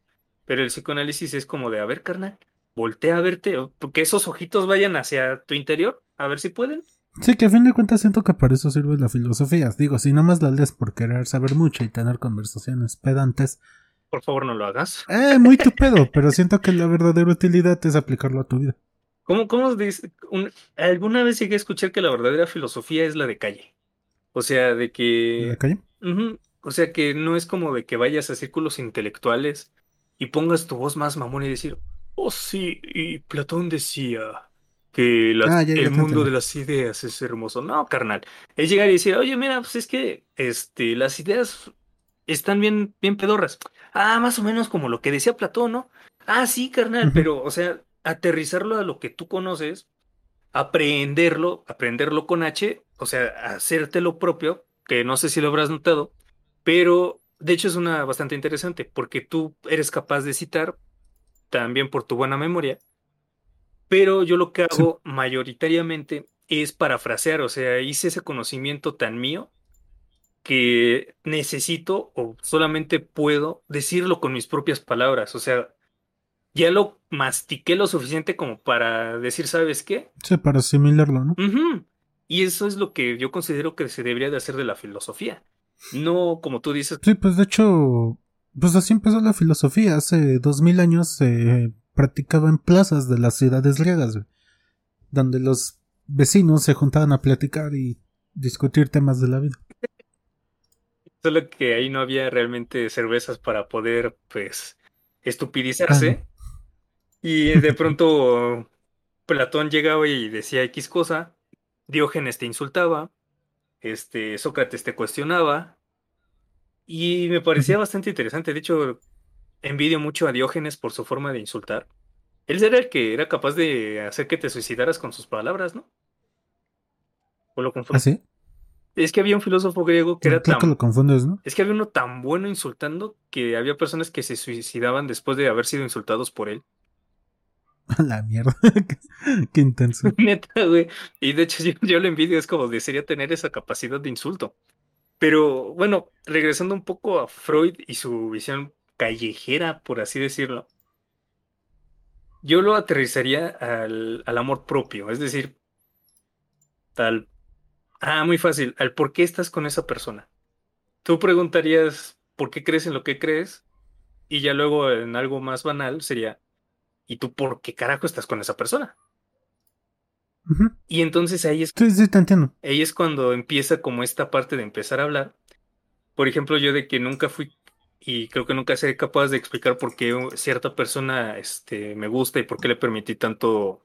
pero el psicoanálisis es como de, a ver, carnal, voltea a verte, que esos ojitos vayan hacia tu interior, a ver si pueden. Sí, que a fin de cuentas siento que para eso sirve la filosofía. Digo, si no más la lees por querer saber mucho y tener conversaciones pedantes. Por favor, no lo hagas. Eh, muy tu pedo, pero siento que la verdadera utilidad es aplicarlo a tu vida. ¿Cómo, cómo dice? alguna vez llegué a escuchar que la verdadera filosofía es la de calle. O sea, de que. ¿La de calle? O sea, que no es como de que vayas a círculos intelectuales y pongas tu voz más mamón y decir, oh sí, y Platón decía que ah, el mundo de las ideas es hermoso. No, carnal. Es llegar y decir, oye, mira, pues es que este, las ideas están bien, bien pedorras. Ah, más o menos como lo que decía Platón, ¿no? Ah, sí, carnal, pero, o sea, aterrizarlo a lo que tú conoces, aprenderlo, aprenderlo con H, o sea, hacerte lo propio, que no sé si lo habrás notado, pero de hecho es una bastante interesante, porque tú eres capaz de citar también por tu buena memoria, pero yo lo que hago mayoritariamente es parafrasear, o sea, hice ese conocimiento tan mío que necesito o solamente puedo decirlo con mis propias palabras, o sea, ya lo mastiqué lo suficiente como para decir, ¿sabes qué? Sí, para asimilarlo, ¿no? Y eso es lo que yo considero que se debería de hacer de la filosofía. No como tú dices. Sí, pues de hecho, pues así empezó la filosofía. Hace dos mil años se practicaba en plazas de las ciudades griegas, donde los vecinos se juntaban a platicar y discutir temas de la vida. Solo que ahí no había realmente cervezas para poder, pues, estupidizarse. Y de [LAUGHS] pronto Platón llegaba y decía X cosa, Diógenes te insultaba, este, Sócrates te cuestionaba, Y me parecía bastante interesante. De hecho, envidio mucho a Diógenes por su forma de insultar. Él era el que era capaz de hacer que te suicidaras con sus palabras, ¿no? ¿O lo ¿Ah, sí? Es que había un filósofo griego que era tan... que lo confundes, ¿no? Es que había uno tan bueno insultando que había personas que se suicidaban después de haber sido insultados por él. [LAUGHS] La mierda. [LAUGHS] qué, intenso. [LAUGHS] Neta, güey. Y de hecho yo, yo, lo envidio, es como desearía tener esa capacidad de insulto. Pero bueno, regresando un poco a Freud y su visión callejera, por así decirlo, yo lo aterrizaría al, al amor propio, es decir, tal Ah, muy fácil. Al por qué estás con esa persona. Tú preguntarías por qué crees en lo que crees y ya luego en algo más banal sería, ¿y tú por qué carajo estás con esa persona? Y entonces ahí es... Sí, sí, te entiendo. Ahí es cuando empieza como esta parte de empezar a hablar. Por ejemplo, yo de que nunca fui y creo que nunca seré capaz de explicar por qué cierta persona este, me gusta y por qué le permití tanto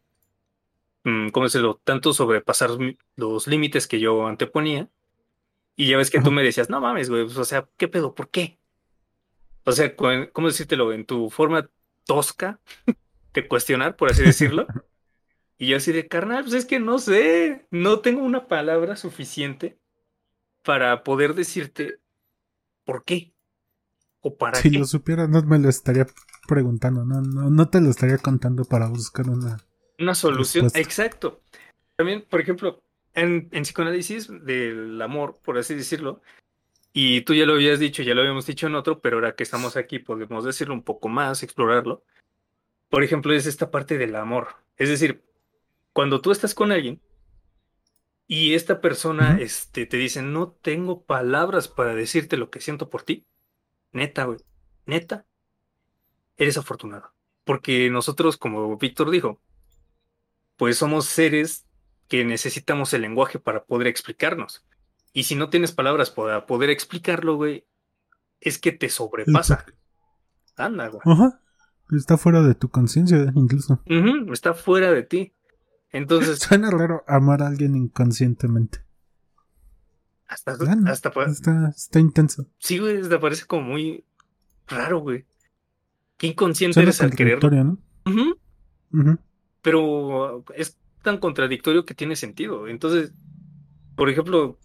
Mm, ¿cómo decirlo? Tanto sobrepasar los límites que yo anteponía. Y ya ves que tú me decías, no mames, güey, pues, o sea, ¿qué pedo? ¿Por qué? O sea, ¿cómo decírtelo? En tu forma tosca de cuestionar, por así decirlo. y yo así de, carnal, pues es que no sé, no tengo una palabra suficiente para poder decirte por qué. O para si lo supiera, no me lo estaría preguntando, no, no, no te lo estaría contando para buscar una una solución, exacto. También, por ejemplo, en, psicoanálisis del amor, por así decirlo, y tú ya lo habías dicho, ya lo habíamos dicho en otro, pero ahora que estamos aquí podemos decirlo un poco más, explorarlo. Por ejemplo, es esta parte del amor. Es decir, cuando tú estás con alguien y esta persona este, te dice, no tengo palabras para decirte lo que siento por ti, neta, güey, neta, eres afortunado. Porque nosotros, como Víctor dijo, pues somos seres que necesitamos el lenguaje para poder explicarnos. Y si no tienes palabras para poder explicarlo, güey, es que te sobrepasa. Anda, güey. Ajá. Está fuera de tu conciencia, incluso. Está fuera de ti. Entonces. [LAUGHS] Suena raro amar a alguien inconscientemente. Hasta, hasta está, está, intenso. Sí, güey, te parece como muy raro, güey. Qué inconsciente eres al quererlo. ¿no? Uh pero es tan contradictorio que tiene sentido. Entonces, por ejemplo,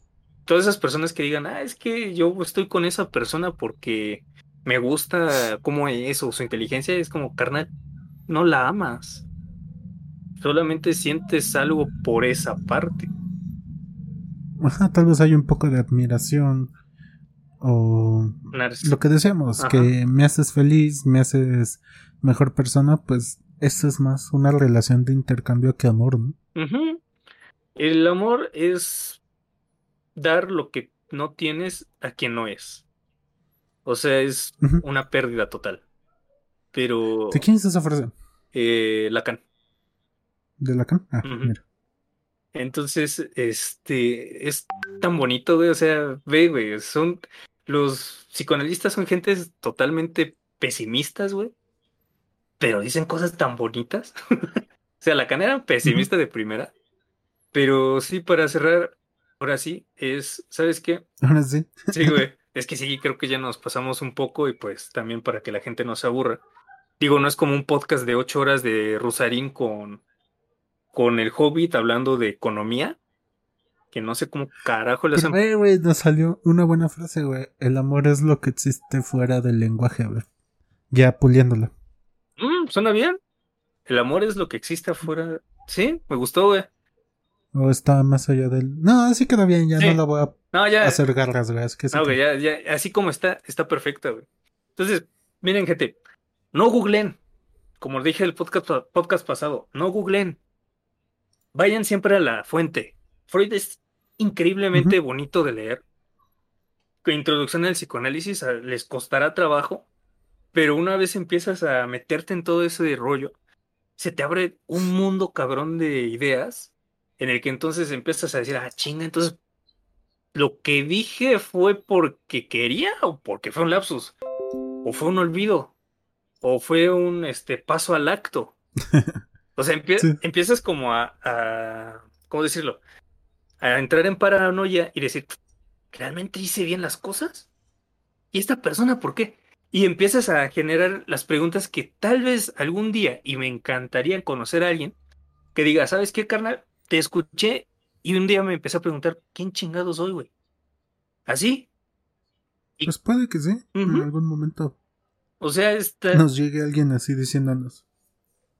todas esas personas que digan, ah, es que yo estoy con esa persona porque me gusta cómo es o su inteligencia, es como, carnal, no la amas. Solamente sientes algo por esa parte. Ajá, tal vez hay un poco de admiración o lo que decíamos, que me haces feliz, me haces mejor persona, pues eso es más una relación de intercambio que amor, ¿no? El amor es dar lo que no tienes a quien no es. O sea, es una pérdida total. Pero. ¿De quién es esa frase? Eh, Lacan. ¿De Lacan? Ah, mira. Entonces, este. Es tan bonito, güey. O sea, ve, güey. Son. Los psicoanalistas son gentes totalmente pesimistas, güey pero dicen cosas tan bonitas. [LAUGHS] o sea, la cana era pesimista de primera, pero sí, para cerrar, ahora sí, es, ¿sabes qué? Ahora sí. Sí, güey. [LAUGHS] Es que sí, creo que ya nos pasamos un poco y pues también para que la gente no se aburra. Digo, no es como un podcast de ocho horas de Rusarín con, con el Hobbit hablando de economía. Que no sé cómo carajo le hacen. güey, nos salió una buena frase, güey. El amor es lo que existe fuera del lenguaje, güey. Ya puliéndola. Mm, suena bien. El amor es lo que existe afuera. Sí, me gustó, güey. O está más allá del. No, así queda bien, ya no la voy a hacer garras, güey. que no, güey, ya, ya, así como está, está perfecta, güey. Entonces, miren, gente, no googlen. Como dije el podcast, podcast pasado, no googlen. Vayan siempre a la fuente. Freud es increíblemente bonito de leer. Introducción al psicoanálisis les costará trabajo, pero una vez empiezas a meterte en todo ese rollo, se te abre un mundo cabrón de ideas en el que entonces empiezas a decir, ah, chinga, entonces lo que dije fue porque quería o porque fue un lapsus, o fue un olvido, o fue un este, paso al acto. [LAUGHS] O sea, empiezas como a, a, ¿cómo decirlo? A entrar en paranoia y decir, ¿realmente hice bien las cosas? ¿y esta persona por qué? Y empiezas a generar las preguntas que tal vez algún día, y me encantaría conocer a alguien, que diga, ¿sabes qué, carnal? Te escuché y un día me empecé a preguntar, ¿quién chingado soy, güey? ¿Así? Pues puede que sí, en algún momento. O sea, está... nos llegue alguien así diciéndonos.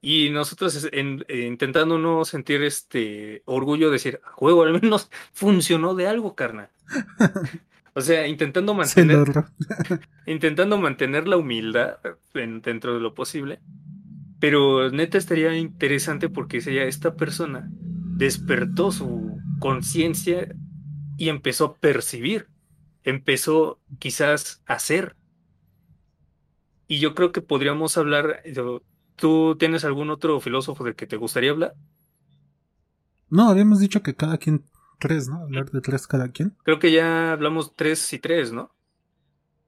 Y nosotros en, intentando no sentir este orgullo de decir, juego, al menos [LAUGHS] funcionó de algo, carnal. [LAUGHS] o sea, intentando mantener. [LAUGHS] intentando mantener la humildad dentro de lo posible. Pero neta estaría interesante porque sería esta persona despertó su conciencia y empezó a percibir. Empezó quizás a ser. Y yo creo que podríamos hablar. ¿Tú tienes algún otro filósofo del que te gustaría hablar? No, habíamos dicho que cada quien tres, ¿no? Hablar de tres cada quien. Creo que ya hablamos tres y tres, ¿no?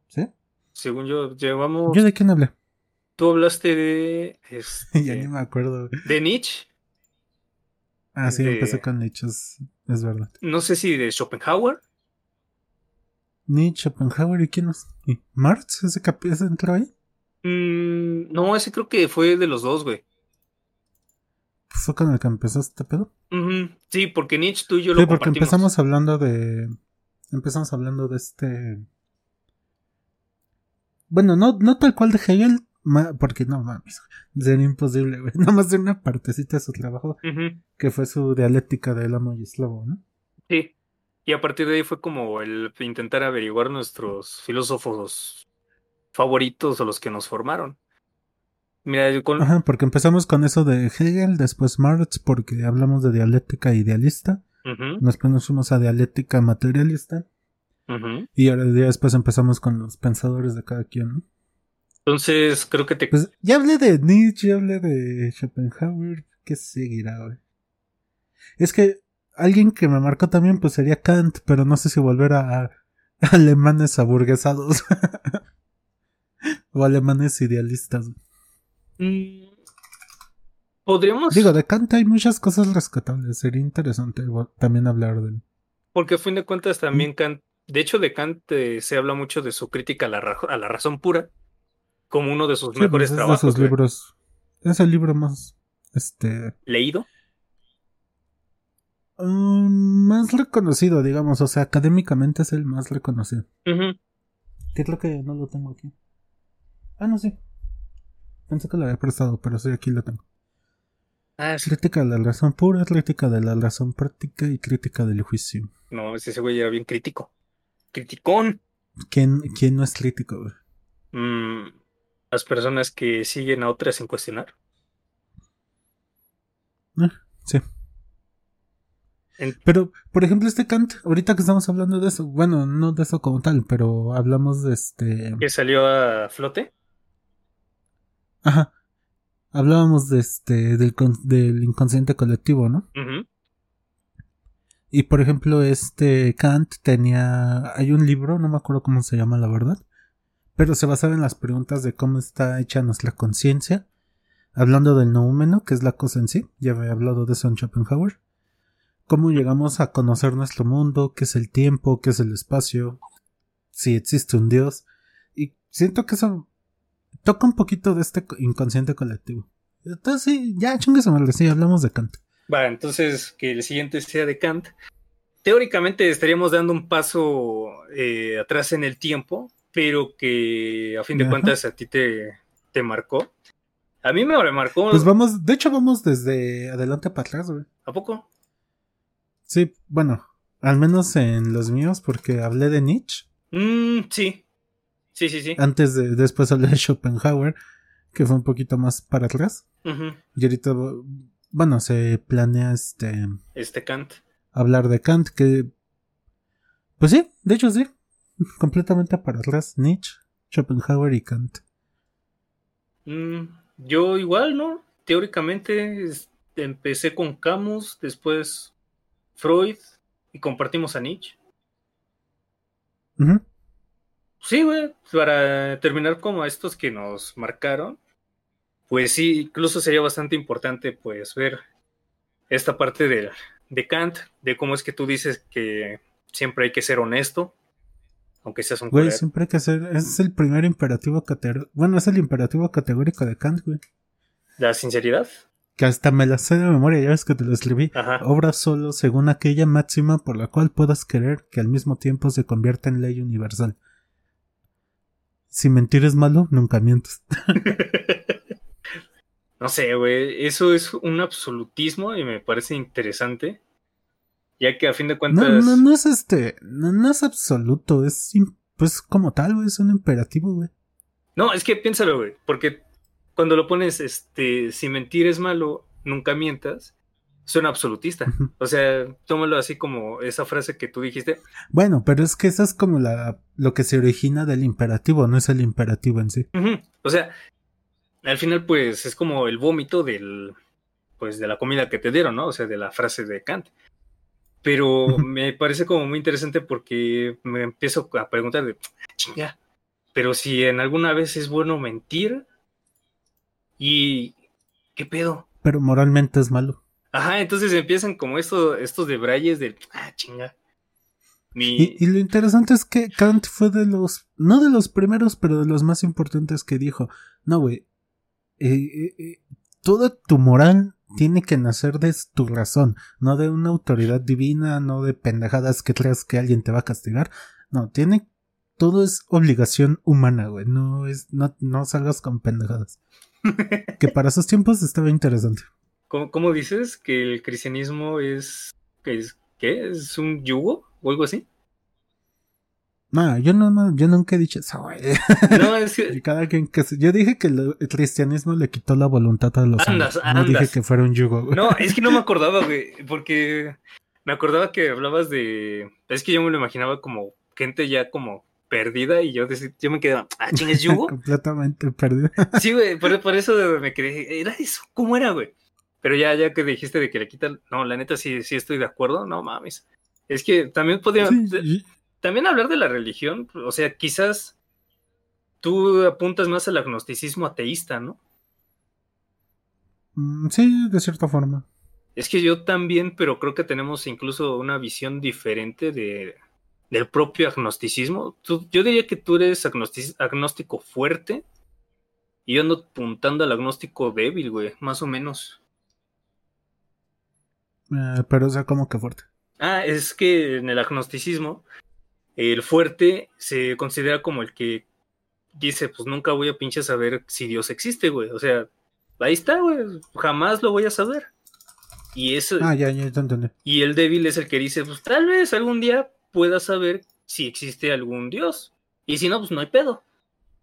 ¿Sí? Según yo, llevamos. ¿Yo de quién hablé? Tú hablaste de. Este, [LAUGHS] ya ni me acuerdo. De Nietzsche. Ah, sí, empecé con Nietzsche, es, verdad. No sé si de Schopenhauer. Nietzsche, Schopenhauer y quién más. ¿Y Marx? ¿Ese, ¿Ese entró ahí? Mm, no, ese creo que fue de los dos, güey. ¿Fue con el que empezó este pedo? Sí, porque Nietzsche tú y yo lo Sí, porque empezamos hablando de. Empezamos hablando de este. Bueno, no, no tal cual de Hegel, porque no mames, sería imposible, güey. [LAUGHS] Nada más de una partecita de su trabajo, que fue su dialéctica del amo y esclavo, ¿no? Sí. Y a partir de ahí fue como el intentar averiguar nuestros filósofos favoritos o los que nos formaron. Mira, con... Ajá, porque empezamos con eso de Hegel, después Marx, porque hablamos de dialéctica idealista. Después nos fuimos a dialéctica materialista. Y ahora día después empezamos con los pensadores de cada quien, ¿no? Entonces, creo que te. Pues ya hablé de Nietzsche, ya hablé de Schopenhauer. ¿Qué seguirá, güey? Es que alguien que me marcó también, pues sería Kant, pero no sé si volver a alemanes aburguesados. [LAUGHS] o alemanes idealistas. Mm, podríamos. Digo, de Kant hay muchas cosas rescatables. Sería interesante también hablar de él. Porque a fin de cuentas también Kant. De hecho, de Kant eh, se habla mucho de su crítica a la, a la razón pura. Como uno de sus pues, mejores trabajos. Es libros. Es el libro más. Este. ¿Leído? Mm, más reconocido, digamos. O sea, académicamente es el más reconocido. Que creo que no lo tengo aquí. Ah, no, sí. Pensé que lo había prestado, pero sí, aquí lo tengo. Ah, Crítica de la razón pura, crítica de la razón práctica y crítica del juicio. No, ese güey era bien crítico. Criticón. ¿Quién, quién no es crítico, güey? Mm, las personas que siguen a otras sin cuestionar. Ah, sí. Pero, por ejemplo, este Kant, ahorita que estamos hablando de eso, bueno, no de eso como tal, pero hablamos de este... ¿Que salió a flote? Ajá. Hablábamos de este, del, del inconsciente colectivo, ¿no? Y por ejemplo, este Kant tenía. Hay un libro, no me acuerdo cómo se llama, la verdad. Pero se basaba en las preguntas de cómo está hecha nuestra conciencia. Hablando del noumeno, que es la cosa en sí. Ya había hablado de eso en Schopenhauer. Cómo llegamos a conocer nuestro mundo, qué es el tiempo, qué es el espacio, si existe un Dios. Y siento que eso toca un poquito de este inconsciente colectivo. Entonces, sí, ya chungue se sí, hablamos de Kant. Va, entonces que el siguiente sea de Kant. Teóricamente estaríamos dando un paso eh, atrás en el tiempo, pero que a fin de cuentas a ti te, te marcó. A mí me marcó. Pues vamos, de hecho vamos desde adelante para atrás, güey. ¿A poco? Sí, bueno, al menos en los míos, porque hablé de Nietzsche. Mm, sí, Sí, sí, sí. Antes de, después de Schopenhauer, que fue un poquito más para atrás. Y ahorita, bueno, se planea este... Este Kant. Hablar de Kant, que... Pues sí, de hecho sí. Completamente para atrás. Nietzsche, Schopenhauer y Kant. Mm, yo igual, ¿no? Teóricamente empecé con Camus, después Freud y compartimos a Nietzsche. Sí, güey, para terminar como estos que nos marcaron, pues sí, incluso sería bastante importante pues ver esta parte de, de Kant, de cómo es que tú dices que siempre hay que ser honesto, Aunque seas un Güey, siempre hay que hacer. Es el primer imperativo categórico. Bueno, es el imperativo categórico de Kant, güey. La sinceridad. Que hasta me la sé de memoria, ya ves que te lo escribí. Ajá. Obra solo según aquella máxima por la cual puedas querer que al mismo tiempo se convierta en ley universal. Si mentir es malo, nunca mientes. [LAUGHS] no sé, güey. Eso es un absolutismo y me parece interesante. Ya que a fin de cuentas. No, no, no es este. No, no es absoluto, es pues como tal, güey, es un imperativo, güey. No, es que piénsalo, güey, porque cuando lo pones, este, si mentir es malo, nunca mientas, suena absolutista. O sea, tómalo así como esa frase que tú dijiste. Bueno, pero es que esa es como la lo que se origina del imperativo, no es el imperativo en sí. O sea, al final, pues, es como el vómito del, pues, de la comida que te dieron, ¿no? O sea, de la frase de Kant. Pero me parece como muy interesante porque me empiezo a preguntar de, chinga, pero si en alguna vez es bueno mentir, ¿y qué pedo? Pero moralmente es malo. Ajá, entonces empiezan como esto, estos debrayes de, ah, chinga. Mi... Y, y lo interesante es que Kant fue de los, no de los primeros, pero de los más importantes que dijo, no, güey, eh, eh, eh, toda tu moral tiene que nacer de tu razón, no de una autoridad divina, no de pendejadas que creas que alguien te va a castigar, no, tiene, todo es obligación humana, güey, no es, no, no salgas con pendejadas. [LAUGHS] que para esos tiempos estaba interesante. ¿Cómo, cómo dices que el cristianismo es, que es, ¿qué? ¿Es un yugo o algo así? No, yo no, no, yo nunca he dicho eso, güey. No, es que, [LAUGHS] cada quien que Yo dije que el cristianismo le quitó la voluntad a los Andas, hombres. No dije que fuera un yugo, güey. no, es que no me [LAUGHS] acordaba, güey, porque me acordaba que hablabas de, es que yo me lo imaginaba como gente ya como perdida y yo, dec- yo me quedaba, ah, ching, ¿es yugo? [LAUGHS] Completamente perdido. Sí, güey, por, por eso me quedé. ¿Era eso? ¿Cómo era, güey? Pero ya, ya que dijiste de que le quitan. No, la neta sí, sí estoy de acuerdo. No mames. Es que también podría. Sí, de- y- También hablar de la religión. O sea, quizás tú apuntas más al agnosticismo ateísta, ¿no? mm, sí, de cierta forma. Es que yo también, pero creo que tenemos incluso una visión diferente de, del propio agnosticismo. Tú- yo diría que tú eres agnóstico fuerte y yo ando apuntando al agnóstico débil, güey, más o menos. Eh, pero, o sea, como que fuerte. Ah, es que en el agnosticismo, el fuerte se considera como el que dice, pues nunca voy a pinche saber si Dios existe, güey. O sea, ahí está, güey, jamás lo voy a saber. Y eso, Ah, ya, ya, te entendí. y el débil es el que dice, pues tal vez algún día pueda saber si existe algún Dios. Y si no, pues no hay pedo.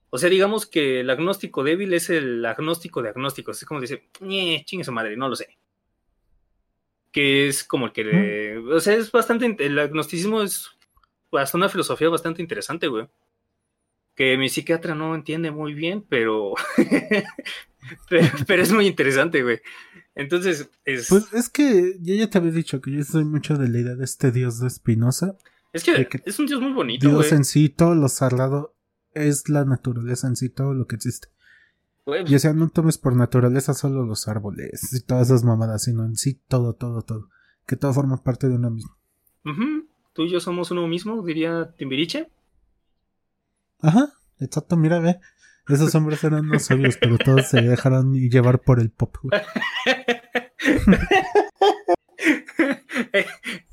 O sea, digamos que el agnóstico débil es el agnóstico de agnósticos. Es como dice, "Ñe, chingue su madre, no lo sé. Que es como el que... le- O sea, es bastante... El agnosticismo es hasta una filosofía bastante interesante, güey. Que mi psiquiatra no entiende muy bien, pero... [LAUGHS] pero, pero es muy interesante, güey. Entonces, es... Pues es que yo ya te había dicho que yo soy mucho de la idea de este dios de Spinoza. Es que es un dios muy bonito, Dios güey. en sí, todo lo sagrado es la naturaleza en sí, todo lo que existe. Y o sea, no tomes por naturaleza solo los árboles y todas esas mamadas, sino en sí todo, todo, todo. Que todo forma parte de uno mismo. Tú y yo somos uno mismo, diría Timbiriche. Ajá, exacto, mira, ve. Esos hombres eran unos sabios, pero todos se dejaron llevar por el pop. [LAUGHS]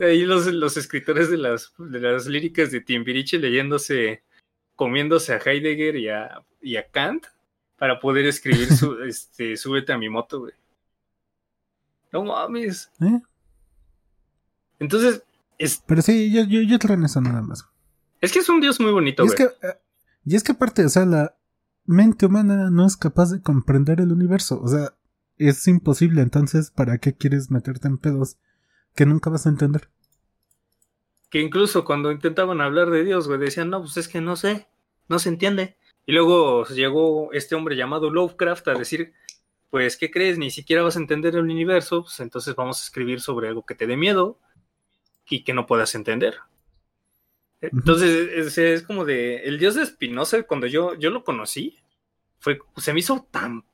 Ahí los, los escritores de las, de las líricas de Timbiriche leyéndose, comiéndose a Heidegger y a, y a Kant para poder escribir su, [LAUGHS] este, súbete a mi moto, güey. No mames. ¿Eh? Entonces, es, Pero sí, yo, yo, yo creo en eso nada más. es que es un dios muy bonito, Y güey. es que, eh, y es que aparte, o sea, la mente humana no es capaz de comprender el universo. O sea, es imposible. Entonces, ¿para qué quieres meterte en pedos que nunca vas a entender? que incluso cuando intentaban hablar de Dios, güey, decían, no, pues es que no sé, no se entiende. Y luego llegó este hombre llamado Lovecraft a decir, pues, ¿qué crees? Ni siquiera vas a entender el universo, pues entonces vamos a escribir sobre algo que te dé miedo y que no puedas entender. Entonces, es, es como de, el dios de Spinoza, cuando yo, yo lo conocí, fue, se me hizo tan,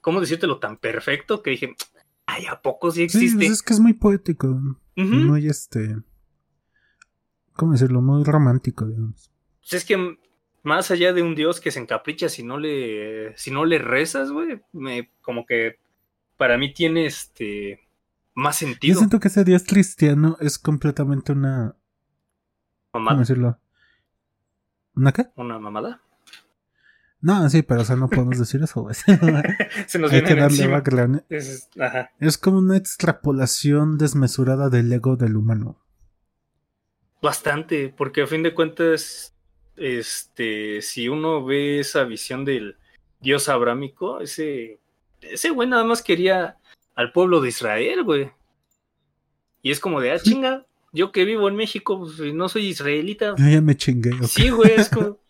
¿cómo decírtelo? Tan perfecto que dije, ay, ¿a poco sí Sí, existe? pues es que es muy poético. Ujú. Muy este. ¿Cómo decirlo? Muy romántico, digamos. pues es que más allá de un Dios que se encapricha si no le, si no le rezas, güey, me, como que para mí tiene este más sentido. Yo siento que ese Dios cristiano es completamente una. ¿Mamada? ¿Cómo decirlo? ¿Una qué? ¿Una mamada? No, sí, pero o sea, no podemos decir eso, güey. [LAUGHS] Se nos viene encima. Es, ajá. Es como una extrapolación desmesurada del ego del humano. Bastante, porque a fin de cuentas, este, si uno ve esa visión del Dios abrámico, ese, ese güey nada más quería al pueblo de Israel, güey. Y es como de, ah, chinga, yo que vivo en México, pues no soy israelita. Yo ya me chingué. Sí, güey, es como. [LAUGHS]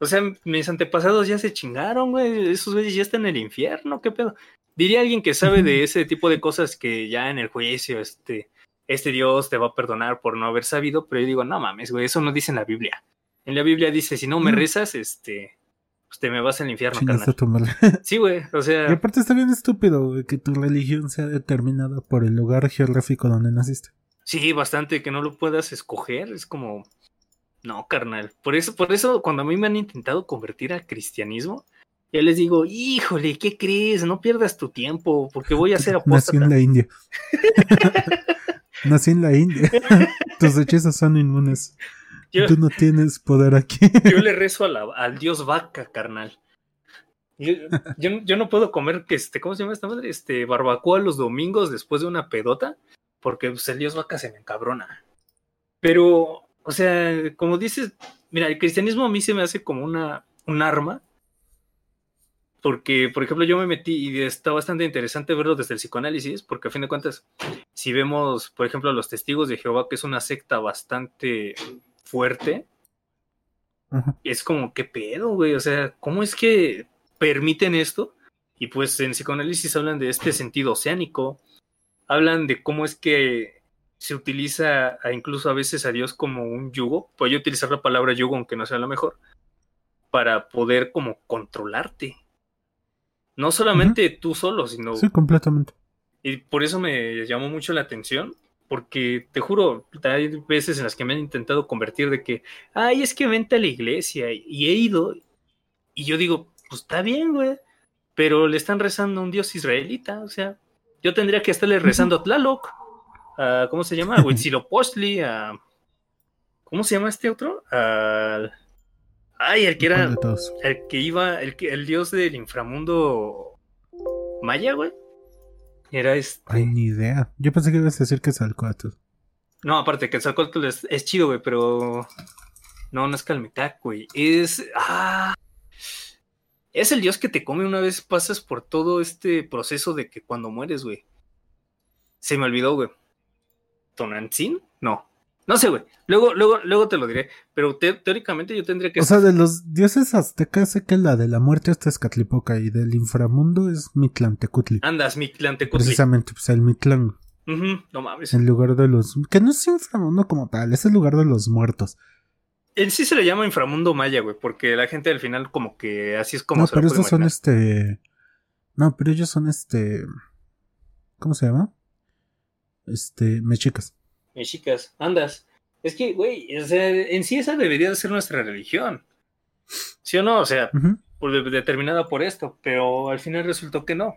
O sea, mis antepasados ya se chingaron, güey. Esos güeyes ya están en el infierno, ¿qué pedo? Diría alguien que sabe de ese tipo de cosas que ya en el juicio, este, este Dios te va a perdonar por no haber sabido, pero yo digo, no mames, güey, eso no dice en la Biblia. En la Biblia dice, si no me Mm. rezas, este, pues te me vas al infierno, carnal. [LAUGHS] Sí, güey, o Y sea, aparte está bien estúpido, güey, que tu religión sea determinada por el lugar geográfico donde naciste. sí, bastante que no lo puedas escoger, es como, no, carnal. Por eso, por eso, cuando a mí me han intentado convertir al cristianismo, ya les digo, híjole, ¿qué crees? No pierdas tu tiempo, porque voy a ser [LAUGHS] Nací en apóstata. la India. [LAUGHS] Nací en la India. Tus hechizos son inmunes. Yo, Tú no tienes poder aquí. yo le rezo a la- al dios vaca, carnal. Yo, yo, yo no puedo comer, que este, ¿cómo se llama esta madre? Este, barbacoa los domingos después de una pedota, porque pues, el dios vaca se me encabrona. Pero, o sea, como dices, mira, el cristianismo a mí se me hace como una, un arma, porque, por ejemplo, yo me metí y está bastante interesante verlo desde el psicoanálisis, porque a fin de cuentas, si vemos, por ejemplo, a los testigos de Jehová, que es una secta bastante fuerte, es como, ¿qué pedo, güey? O sea, ¿cómo es que permiten esto? Y pues en psicoanálisis hablan de este sentido oceánico, hablan de cómo es que se utiliza a- incluso a veces a Dios como un yugo, voy a utilizar la palabra yugo aunque no sea la mejor, para poder como controlarte. No solamente tú solo, sino Sí, completamente. y por eso me llamó mucho la atención, porque te juro, hay veces en las que me han intentado convertir de que, ay, es que vente a la iglesia, y he ido, y yo digo, pues está bien, güey, pero le están rezando a un dios israelita, o sea, yo tendría que estarle rezando a Tlaloc, a, ¿cómo se llama? A [LAUGHS] Huitzilopochtli, a... ¿Cómo se llama este otro? Al... Ay, el que era... El que iba, el, que- el dios del inframundo maya, güey. Era este. Ay, ni idea. Yo pensé que ibas a decir que es Alcoatl. No, aparte que el Zacotl es, es chido, güey, pero. No, no es Calmitac, güey. Es. Ah. Es el dios que te come una vez pasas por todo este proceso de que cuando mueres, güey. Se me olvidó, güey. ¿Tonantzin? No. No sé, güey. Luego, luego, luego te lo diré. Pero te- teóricamente yo tendría que. O sea, de los dioses aztecas sé que la de la muerte es Tezcatlipoca y del inframundo es Mitlantecutli. Andas, mi Tlantecutli. Precisamente, pues el Mitlán, No mames. el lugar de los... Que no es inframundo como tal, es el lugar de los muertos. En sí se le llama inframundo maya, güey, porque la gente al final como que así es como no, se lo pero puede estos son este... No, pero ellos son este... ¿Cómo se llama? Este, mexicas. Mexicas, andas. Es que, güey, o sea, en sí esa debería de ser nuestra religión. ¿Sí o no? O sea, por- determinada por esto, pero al final resultó que no.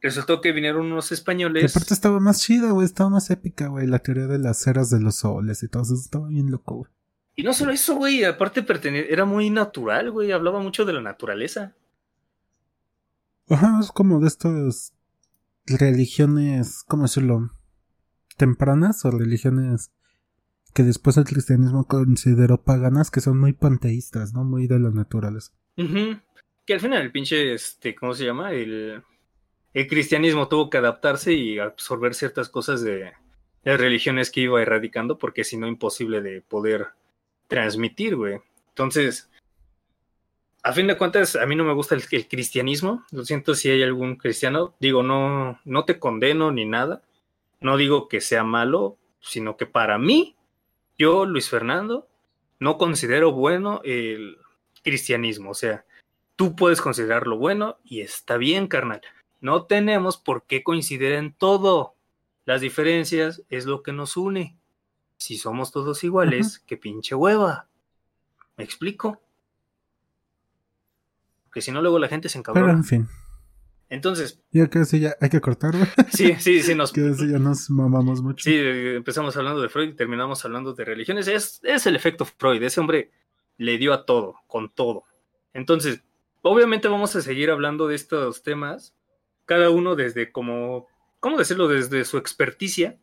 Resultó que vinieron unos Y españoles. aparte estaba más chida, güey, estaba más épica, güey, la teoría de las eras de los soles y todo eso, estaba bien loco, güey. Y no solo eso, güey, aparte era muy natural, güey, hablaba mucho de la naturaleza. Ajá, es como de estas religiones, ¿cómo decirlo? Tempranas o religiones que después el cristianismo consideró paganas, que son muy panteístas, ¿no? Muy de la naturaleza. Ujú. Que al final el pinche, este, ¿cómo se llama? El, el cristianismo tuvo que adaptarse y absorber ciertas cosas de las religiones que iba erradicando, porque si no, imposible de poder transmitir, güey. Entonces, a fin de cuentas, a mí no me gusta el, el cristianismo. Lo siento si hay algún cristiano. Digo, no, no te condeno ni nada. No digo que sea malo, sino que para mí, yo, Luis Fernando, no considero bueno el cristianismo. O sea, tú puedes considerarlo bueno y está bien, carnal. No tenemos por qué coincidir en todo. Las diferencias es lo que nos une. Si somos todos iguales, qué pinche hueva. ¿Me explico? Porque si no, luego la gente se Pero encabrona. en fin. Entonces, Ya que sí, ya hay que cortar, güey. [LAUGHS] sí, sí, sí, nos, [LAUGHS] Que ya nos mamamos mucho. Sí, empezamos hablando de Freud y terminamos hablando de religiones. Es, es el efecto Freud. Ese hombre le dio a todo, con todo. Entonces, obviamente vamos a seguir hablando de estos temas, cada uno desde como, ¿cómo decirlo? Desde su experticia.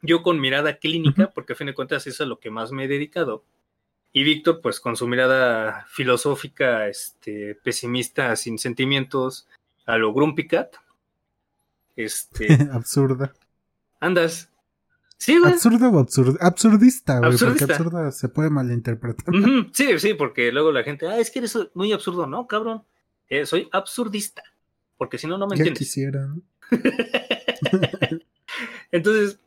Yo con mirada clínica, porque a fin de cuentas eso es a lo que más me he dedicado. Y Víctor, pues con su mirada filosófica, este, pesimista, sin sentimientos, a lo Grumpy Cat. Este, [LAUGHS] Absurda. andas. Sí, güey. O absurd absurdista, güey. Porque Absurdista. absurda se puede malinterpretar. Sí, sí, porque luego la gente, ah, es que eres muy absurdo, no, cabrón. Eh, soy absurdista, porque si no, no me Ya entiendes. quisiera, ¿no? [LAUGHS] Entonces,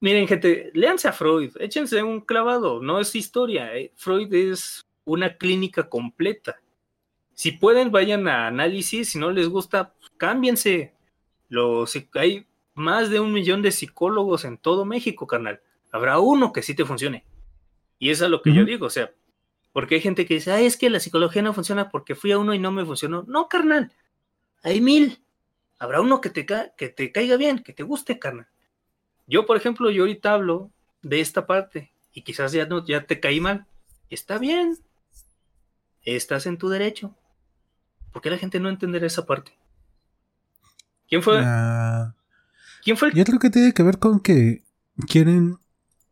miren, gente, léanse a Freud, échense un clavado, no es historia. eh, Freud es una clínica completa. Si pueden, vayan a análisis, si no les gusta, cámbiense. Los, hay más de un millón de psicólogos en todo México, carnal. Habrá uno que sí te funcione. Y eso es lo que yo digo, o sea, porque hay gente que dice, ah, es que la psicología no funciona porque fui a uno y no me funcionó. No, carnal, hay mil. Habrá uno que te, ca- que te caiga bien, que te guste, carnal. Yo, por ejemplo, yo ahorita hablo de esta parte y quizás ya, no, ya te caí mal. Está bien. Estás en tu derecho. ¿Por qué la gente no entenderá esa parte? ¿Quién fue? ¿Quién fue el yo creo que tiene que ver con que quieren.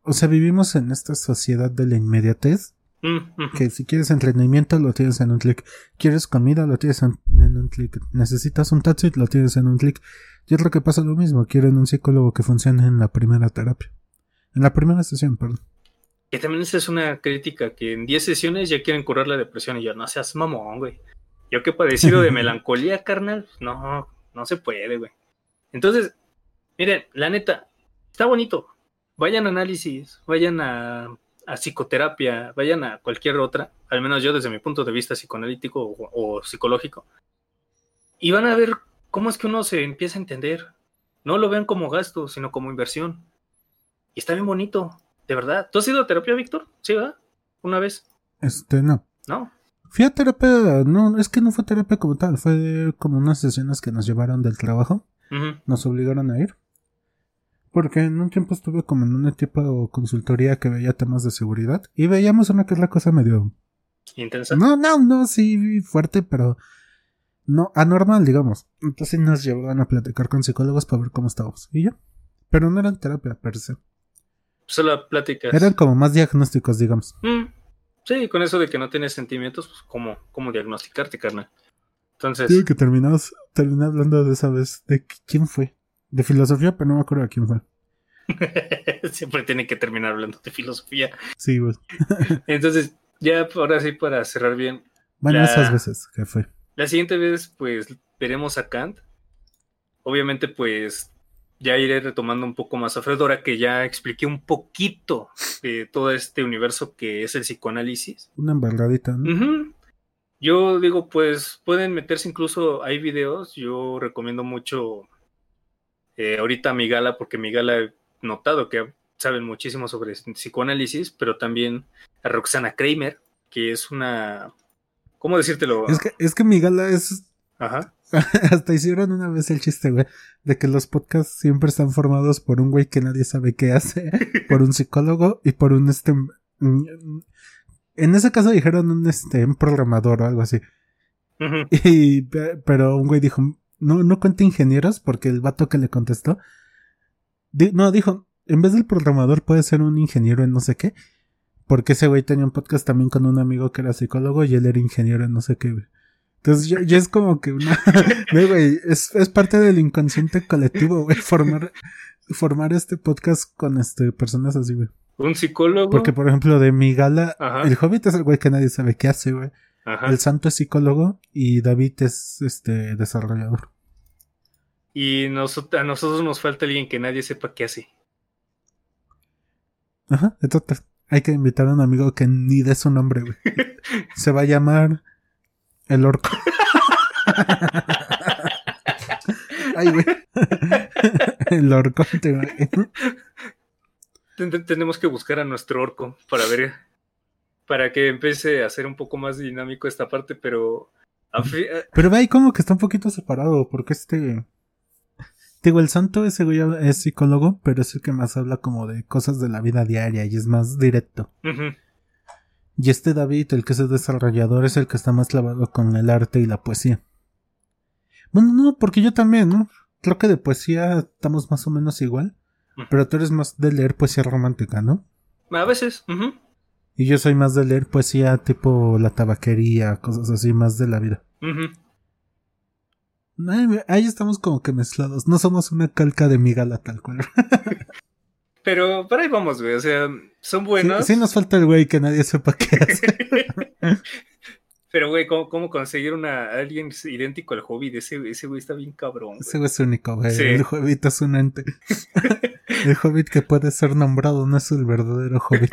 O sea, vivimos en esta sociedad de la inmediatez. Mm, mm, Que si quieres entretenimiento, lo tienes en un clic. Quieres comida, lo tienes en, en un clic. Necesitas un taxi, lo tienes en un clic. Yo creo que pasa lo mismo. Quieren un psicólogo que funcione en la primera terapia. En la primera sesión, perdón. Que también esa es una crítica, que en 10 sesiones ya quieren curar la depresión y yo, no seas mamón, güey. Yo que he padecido de [LAUGHS] melancolía, carnal, no, no se puede, güey. Entonces, miren, la neta, está bonito. Vayan a análisis, vayan a, a psicoterapia, vayan a cualquier otra, al menos yo desde mi punto de vista psicoanalítico o, o psicológico, y van a ver cómo es que uno se empieza a entender. No lo vean como gasto, sino como inversión. Y está bien bonito, de verdad. ¿Tú has ido a terapia, Víctor? Sí, ¿verdad? Una vez. Este, no. No. Fui a terapia, no, es que no fue terapia como tal, fue como unas sesiones que nos llevaron del trabajo, nos obligaron a ir. Porque en un tiempo estuve como en una tipo de consultoría que veía temas de seguridad y veíamos una que es la cosa medio... Intensa. No, no, no, sí, fuerte, pero no, anormal, digamos. Entonces nos llevaban a platicar con psicólogos para ver cómo estábamos. Y ya. Pero no eran terapia per se. Solo pláticas. Eran como más diagnósticos, digamos. Mm, Sí, con eso de que no tienes sentimientos, pues cómo, cómo diagnosticarte, carnal. Entonces, Digo que terminamos, terminé hablando de esa vez. ¿De qu- quién fue? De filosofía, pero no me acuerdo de quién fue. [LAUGHS] siempre tiene que terminar hablando de filosofía. Sí, güey. [LAUGHS] Entonces, ya ahora sí, para cerrar bien, Bueno, La- esas veces que fue. La siguiente vez, pues, veremos a Kant. Obviamente, pues, ya iré retomando un poco más a Freud, ahora que ya expliqué un poquito de todo este universo que es el psicoanálisis. Una embarradita, ¿no? Yo digo, pues, pueden meterse incluso, hay videos, yo recomiendo mucho eh, ahorita a Migala, porque Migala he notado que saben muchísimo sobre psicoanálisis, pero también a Roxana Kramer, que es una... ¿Cómo decírtelo? Es que, es que mi gala es. Ajá. [LAUGHS] Hasta hicieron una vez el chiste, güey. De que los podcasts siempre están formados por un güey que nadie sabe qué hace. [LAUGHS] por un psicólogo y por un este. En ese caso dijeron un este un programador o algo así. [LAUGHS] Y, pe- pero un güey dijo, no, no cuenta ingenieros, porque el vato que le contestó, di- no, dijo, en vez del programador puede ser un ingeniero en no sé qué, porque ese güey tenía un podcast también con un amigo que era psicólogo y él era ingeniero en no sé qué, güey. Entonces ya, ya es como que una, [LAUGHS] güey, es, es parte del inconsciente colectivo, güey, formar, formar este podcast con este personas así, güey. Un psicólogo. Porque, por ejemplo, de mi gala, Ajá. el hobbit es el güey que nadie sabe qué hace, güey. El santo es psicólogo y David es este desarrollador. Y nos- a nosotros nos falta alguien que nadie sepa qué hace. Ajá, entonces hay que invitar a un amigo que ni dé su nombre, güey. [LAUGHS] Se va a llamar el orco. Ay, güey. El orco. te Tenemos que buscar a nuestro orco para ver, para que empiece a ser un poco más dinámico esta parte, pero... Pero ve como que está un poquito separado, porque este... Digo, el santo ese güey es psicólogo, pero es el que más habla como de cosas de la vida diaria y es más directo. Y este David, el que es el desarrollador, es el que está más clavado con el arte y la poesía. Bueno, no, porque yo también, ¿no? Creo que de poesía estamos más o menos igual. Pero tú eres más de leer poesía romántica, ¿no? A veces. Y yo soy más de leer poesía tipo la tabaquería, cosas así, más de la vida. ahí estamos como que mezclados. No somos una calca de migala tal cual. [LAUGHS] Pero por ahí vamos, güey. O sea, son buenos. Sí, nos falta el güey que nadie sepa qué hace. [LAUGHS] Pero, güey, ¿cómo, conseguir una alguien idéntico al Hobbit? Ese, ese güey está bien cabrón. Ese güey es único, güey. El Hobbit es un ente. [LAUGHS] el Hobbit que puede ser nombrado no es el verdadero Hobbit.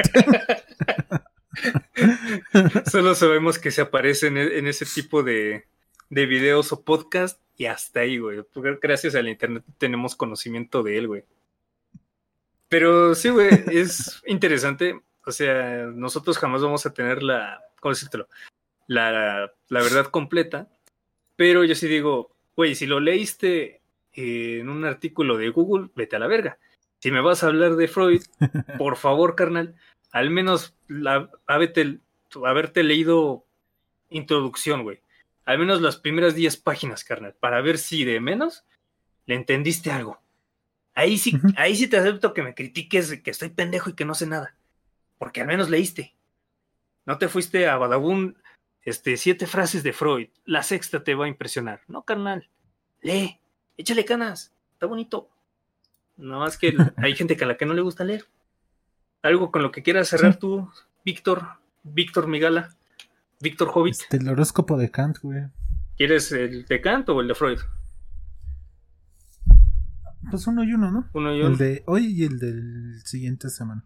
[LAUGHS] Solo sabemos que se aparece en, en ese tipo de, de videos o podcast y hasta ahí, güey. Gracias al internet tenemos conocimiento de él, güey. Pero sí, güey, es interesante. O sea, nosotros jamás vamos a tener la, ¿cómo decírtelo? La, la verdad completa. Pero yo sí digo, güey, si lo leíste en un artículo de Google, vete a la verga. Si me vas a hablar de Freud, [LAUGHS] por favor, carnal, al menos la, haberte, haberte leído introducción, güey. Al menos las primeras 10 páginas, carnal, para ver si de menos le entendiste algo. Ahí sí, ahí sí te acepto que me critiques que estoy pendejo y que no sé nada. Porque al menos leíste. No te fuiste a Badabun, este, siete frases de Freud. La sexta te va a impresionar. No, carnal. Lee, échale canas. Está bonito. Nada más que [LAUGHS] hay gente que a la que no le gusta leer. Algo con lo que quieras cerrar tú, Víctor, Víctor Migala, Víctor Hobbit. Este, el horóscopo de Kant, güey. ¿Quieres el de Kant o el de Freud? Pues uno y uno, ¿no? Uno y uno. El de hoy y el del siguiente semana.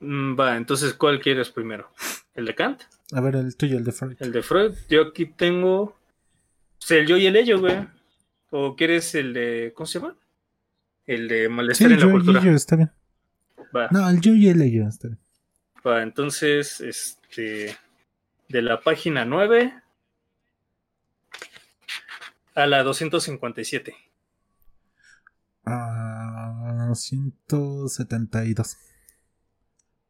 Mm, va, entonces, ¿cuál quieres primero? ¿El de Kant? A ver, el tuyo, el de Freud. El de Freud. Yo aquí tengo. Pues, el yo y el ello, güey. ¿O quieres el de. ¿Cómo se llama? El de malestar en la cultura. Y está bien. Va. No, el yo y el ello está bien. Va, entonces, este. De la página 9 a la 257. Ah, 172.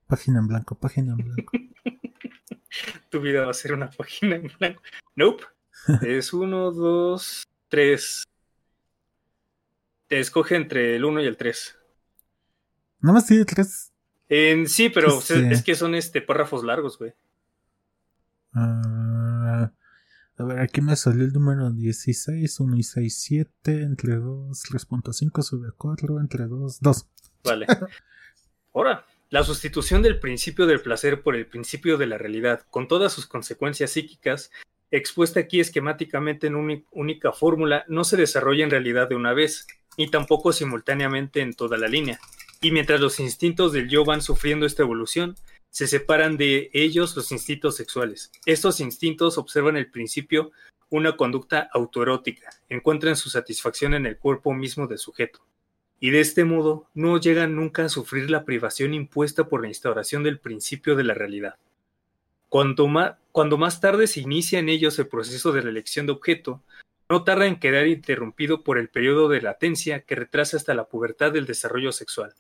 Página en blanco, página en blanco. [LAUGHS] tu vida va a ser una página en blanco. Nope. [LAUGHS] es 1, 2, 3. Te escoge entre el 1 y el 3. Nada más tiene 3. En, sí, pero este es que son este párrafos largos, güey. Ah. A ver, aquí me salió el número 16, 1 y 6, 7, entre 2, 3.5 sube a 4, entre 2, 2. Vale. [LAUGHS] Ahora, la sustitución del principio del placer por el principio de la realidad, con todas sus consecuencias psíquicas, expuesta aquí esquemáticamente en una única fórmula, no se desarrolla en realidad de una vez, ni tampoco simultáneamente en toda la línea. Y mientras los instintos del yo van sufriendo esta evolución, se separan de ellos los instintos sexuales. Estos instintos observan el principio una conducta autoerótica, encuentran su satisfacción en el cuerpo mismo del sujeto, y de este modo no llegan nunca a sufrir la privación impuesta por la instauración del principio de la realidad. Más, cuando más tarde se inicia en ellos el proceso de la elección de objeto, no tarda en quedar interrumpido por el periodo de latencia que retrasa hasta la pubertad del desarrollo sexual.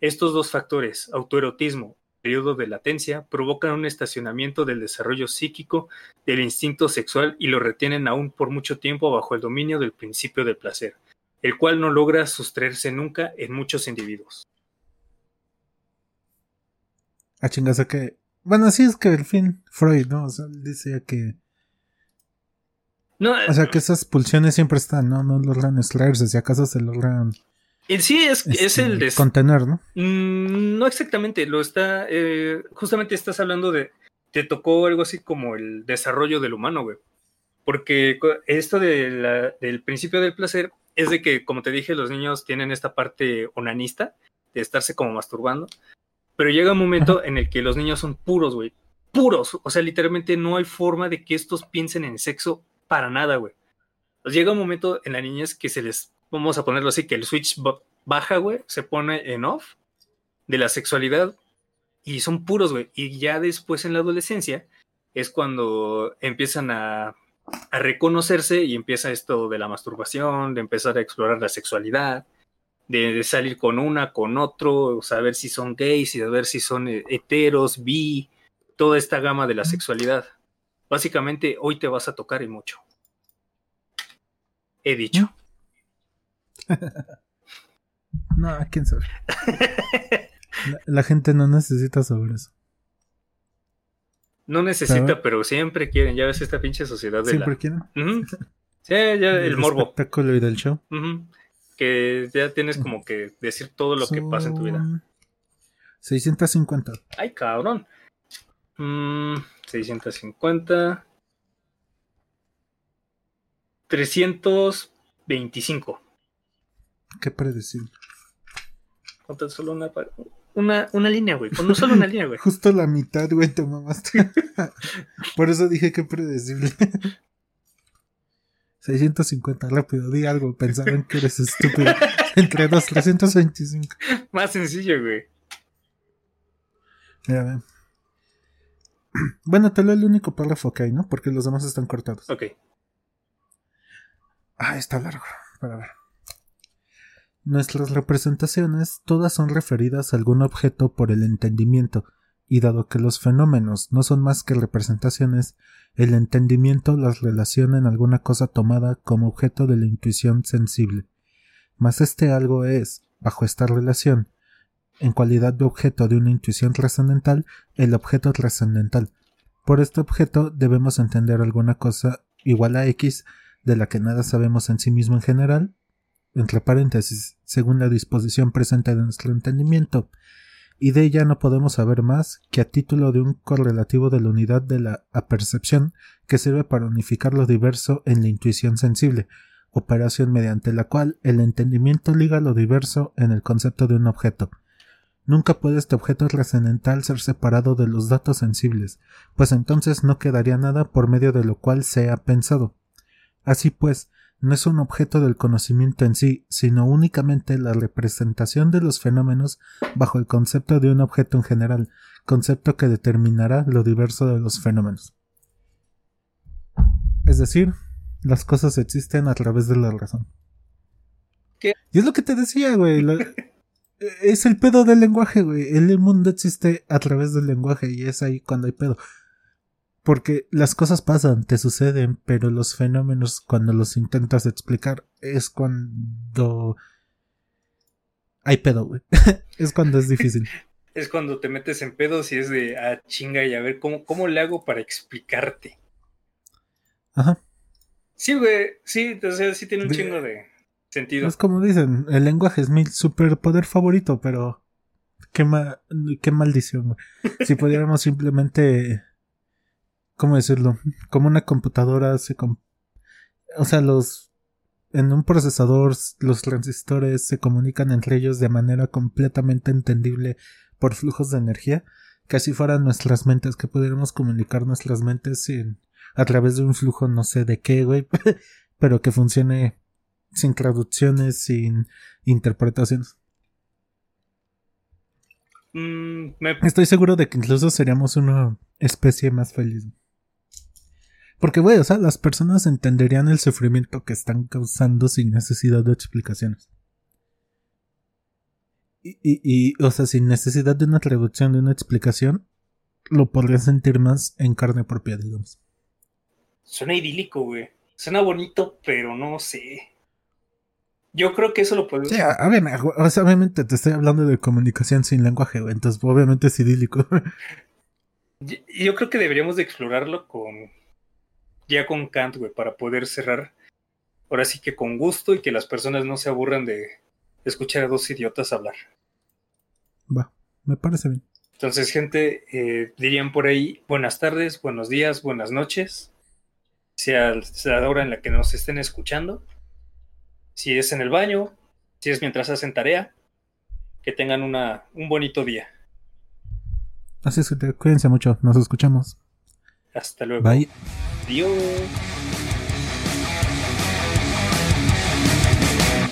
Estos dos factores, autoerotismo periodo de latencia provocan un estacionamiento del desarrollo psíquico del instinto sexual y lo retienen aún por mucho tiempo bajo el dominio del principio del placer, el cual no logra sustraerse nunca en muchos individuos. A chingazo que. Bueno, sí es que el fin, Freud, ¿no? O sea, dice que. No, o sea, que esas pulsiones siempre están, ¿no? No logran extraerse, si acaso se logran sí es, es el de... Contener, ¿no? Mm, no exactamente, lo está... Eh, justamente estás hablando de... Te tocó algo así como el desarrollo del humano, güey. Porque esto de del principio del placer es de que, como te dije, los niños tienen esta parte onanista, de estarse como masturbando. Pero llega un momento en el que los niños son puros, güey. Puros. O sea, literalmente no hay forma de que estos piensen en sexo para nada, güey. Llega un momento en la niñez que se les vamos a ponerlo así, que el switch baja, güey, se pone en off de la sexualidad y son puros, güey. Y ya después en la adolescencia es cuando empiezan a, a reconocerse y empieza esto de la masturbación, de empezar a explorar la sexualidad, de, salir con una, con otro, saber si son gays y saber si son eh, heteros, bi, toda esta gama de la sexualidad. Básicamente, hoy te vas a tocar y mucho. He dicho. [LAUGHS] no, quién sabe. [LAUGHS] la, gente no necesita saber eso. No necesita, pero siempre quieren. Ya ves esta pinche sociedad de ¿Siempre quieren? Sí, ya el, morbo. espectáculo y del show. Que ya tienes como que decir todo lo que pasa en tu vida. 650. Ay, cabrón. 650. 325. Qué predecible. Conta solo una, una, una línea, güey. Con no solo una línea, güey. [LAUGHS] Justo la mitad, güey, te mamaste. [LAUGHS] Por eso dije que predecible. [LAUGHS] 650, rápido, di algo. Pensaban que eres estúpido. Entre dos, 325. Más sencillo, güey. Mira, ven. [CLEARS THROAT] Bueno, te leo el único párrafo que hay, ¿no? Porque los demás están cortados. Ok. Ah, está largo. Para ver. Nuestras representaciones todas son referidas a algún objeto por el entendimiento, y dado que los fenómenos no son más que representaciones, el entendimiento las relaciona en alguna cosa tomada como objeto de la intuición sensible. Mas este algo es, bajo esta relación, en cualidad de objeto de una intuición trascendental, el objeto trascendental. Por este objeto debemos entender alguna cosa igual a X de la que nada sabemos en sí mismo en general, entre paréntesis, según la disposición presente de nuestro entendimiento, y de ella no podemos saber más que a título de un correlativo de la unidad de la apercepción que sirve para unificar lo diverso en la intuición sensible, operación mediante la cual el entendimiento liga lo diverso en el concepto de un objeto. Nunca puede este objeto trascendental ser separado de los datos sensibles, pues entonces no quedaría nada por medio de lo cual sea pensado. Así pues, no es un objeto del conocimiento en sí, sino únicamente la representación de los fenómenos bajo el concepto de un objeto en general, concepto que determinará lo diverso de los fenómenos. Es decir, las cosas existen a través de la razón. ¿Qué? Y es lo que te decía, güey. [LAUGHS] es el pedo del lenguaje, güey. El mundo existe a través del lenguaje y es ahí cuando hay pedo. Porque las cosas pasan, te suceden, pero los fenómenos cuando los intentas explicar es cuando hay pedo, güey. [LAUGHS] es cuando es difícil. [LAUGHS] es cuando te metes en pedos y es de, ah, chinga, y a ver, ¿cómo, cómo le hago para explicarte? Ajá. Sí, güey, sí, o sea, sí tiene un chingo de sentido. Es como dicen, el lenguaje es mi superpoder favorito, pero qué, qué maldición, güey. si pudiéramos simplemente ¿cómo decirlo? Como una computadora se... o sea, los... En un procesador los transistores se comunican entre ellos de manera completamente entendible por flujos de energía, casi fueran nuestras mentes, que pudiéramos comunicar nuestras mentes sin, a través de un flujo no sé de qué, güey, [LAUGHS] pero que funcione sin traducciones, sin interpretaciones. Mm, Estoy seguro de que incluso seríamos una especie más feliz. Porque, güey, o sea, las personas entenderían el sufrimiento que están causando sin necesidad de explicaciones. Y, y, o sea, sin necesidad de una traducción, de una explicación, lo podrían sentir más en carne propia, digamos. Suena idílico, güey. Suena bonito, pero no sé. Yo creo que eso lo puedo. Sí, obviamente te estoy hablando de comunicación sin lenguaje, güey. Entonces, obviamente es idílico. [LAUGHS] Yo creo que deberíamos de explorarlo con ya con Kant, güey, para poder cerrar ahora sí que con gusto y que las personas no se aburran de escuchar a dos idiotas hablar. Va, me parece bien. Entonces, gente, eh, dirían por ahí buenas tardes, buenos días, buenas noches, sea la hora en la que nos estén escuchando. Si es en el baño, si es mientras hacen tarea, que tengan una, un bonito día. Así es cuídense mucho, nos escuchamos. Hasta luego. Bye. Adiós.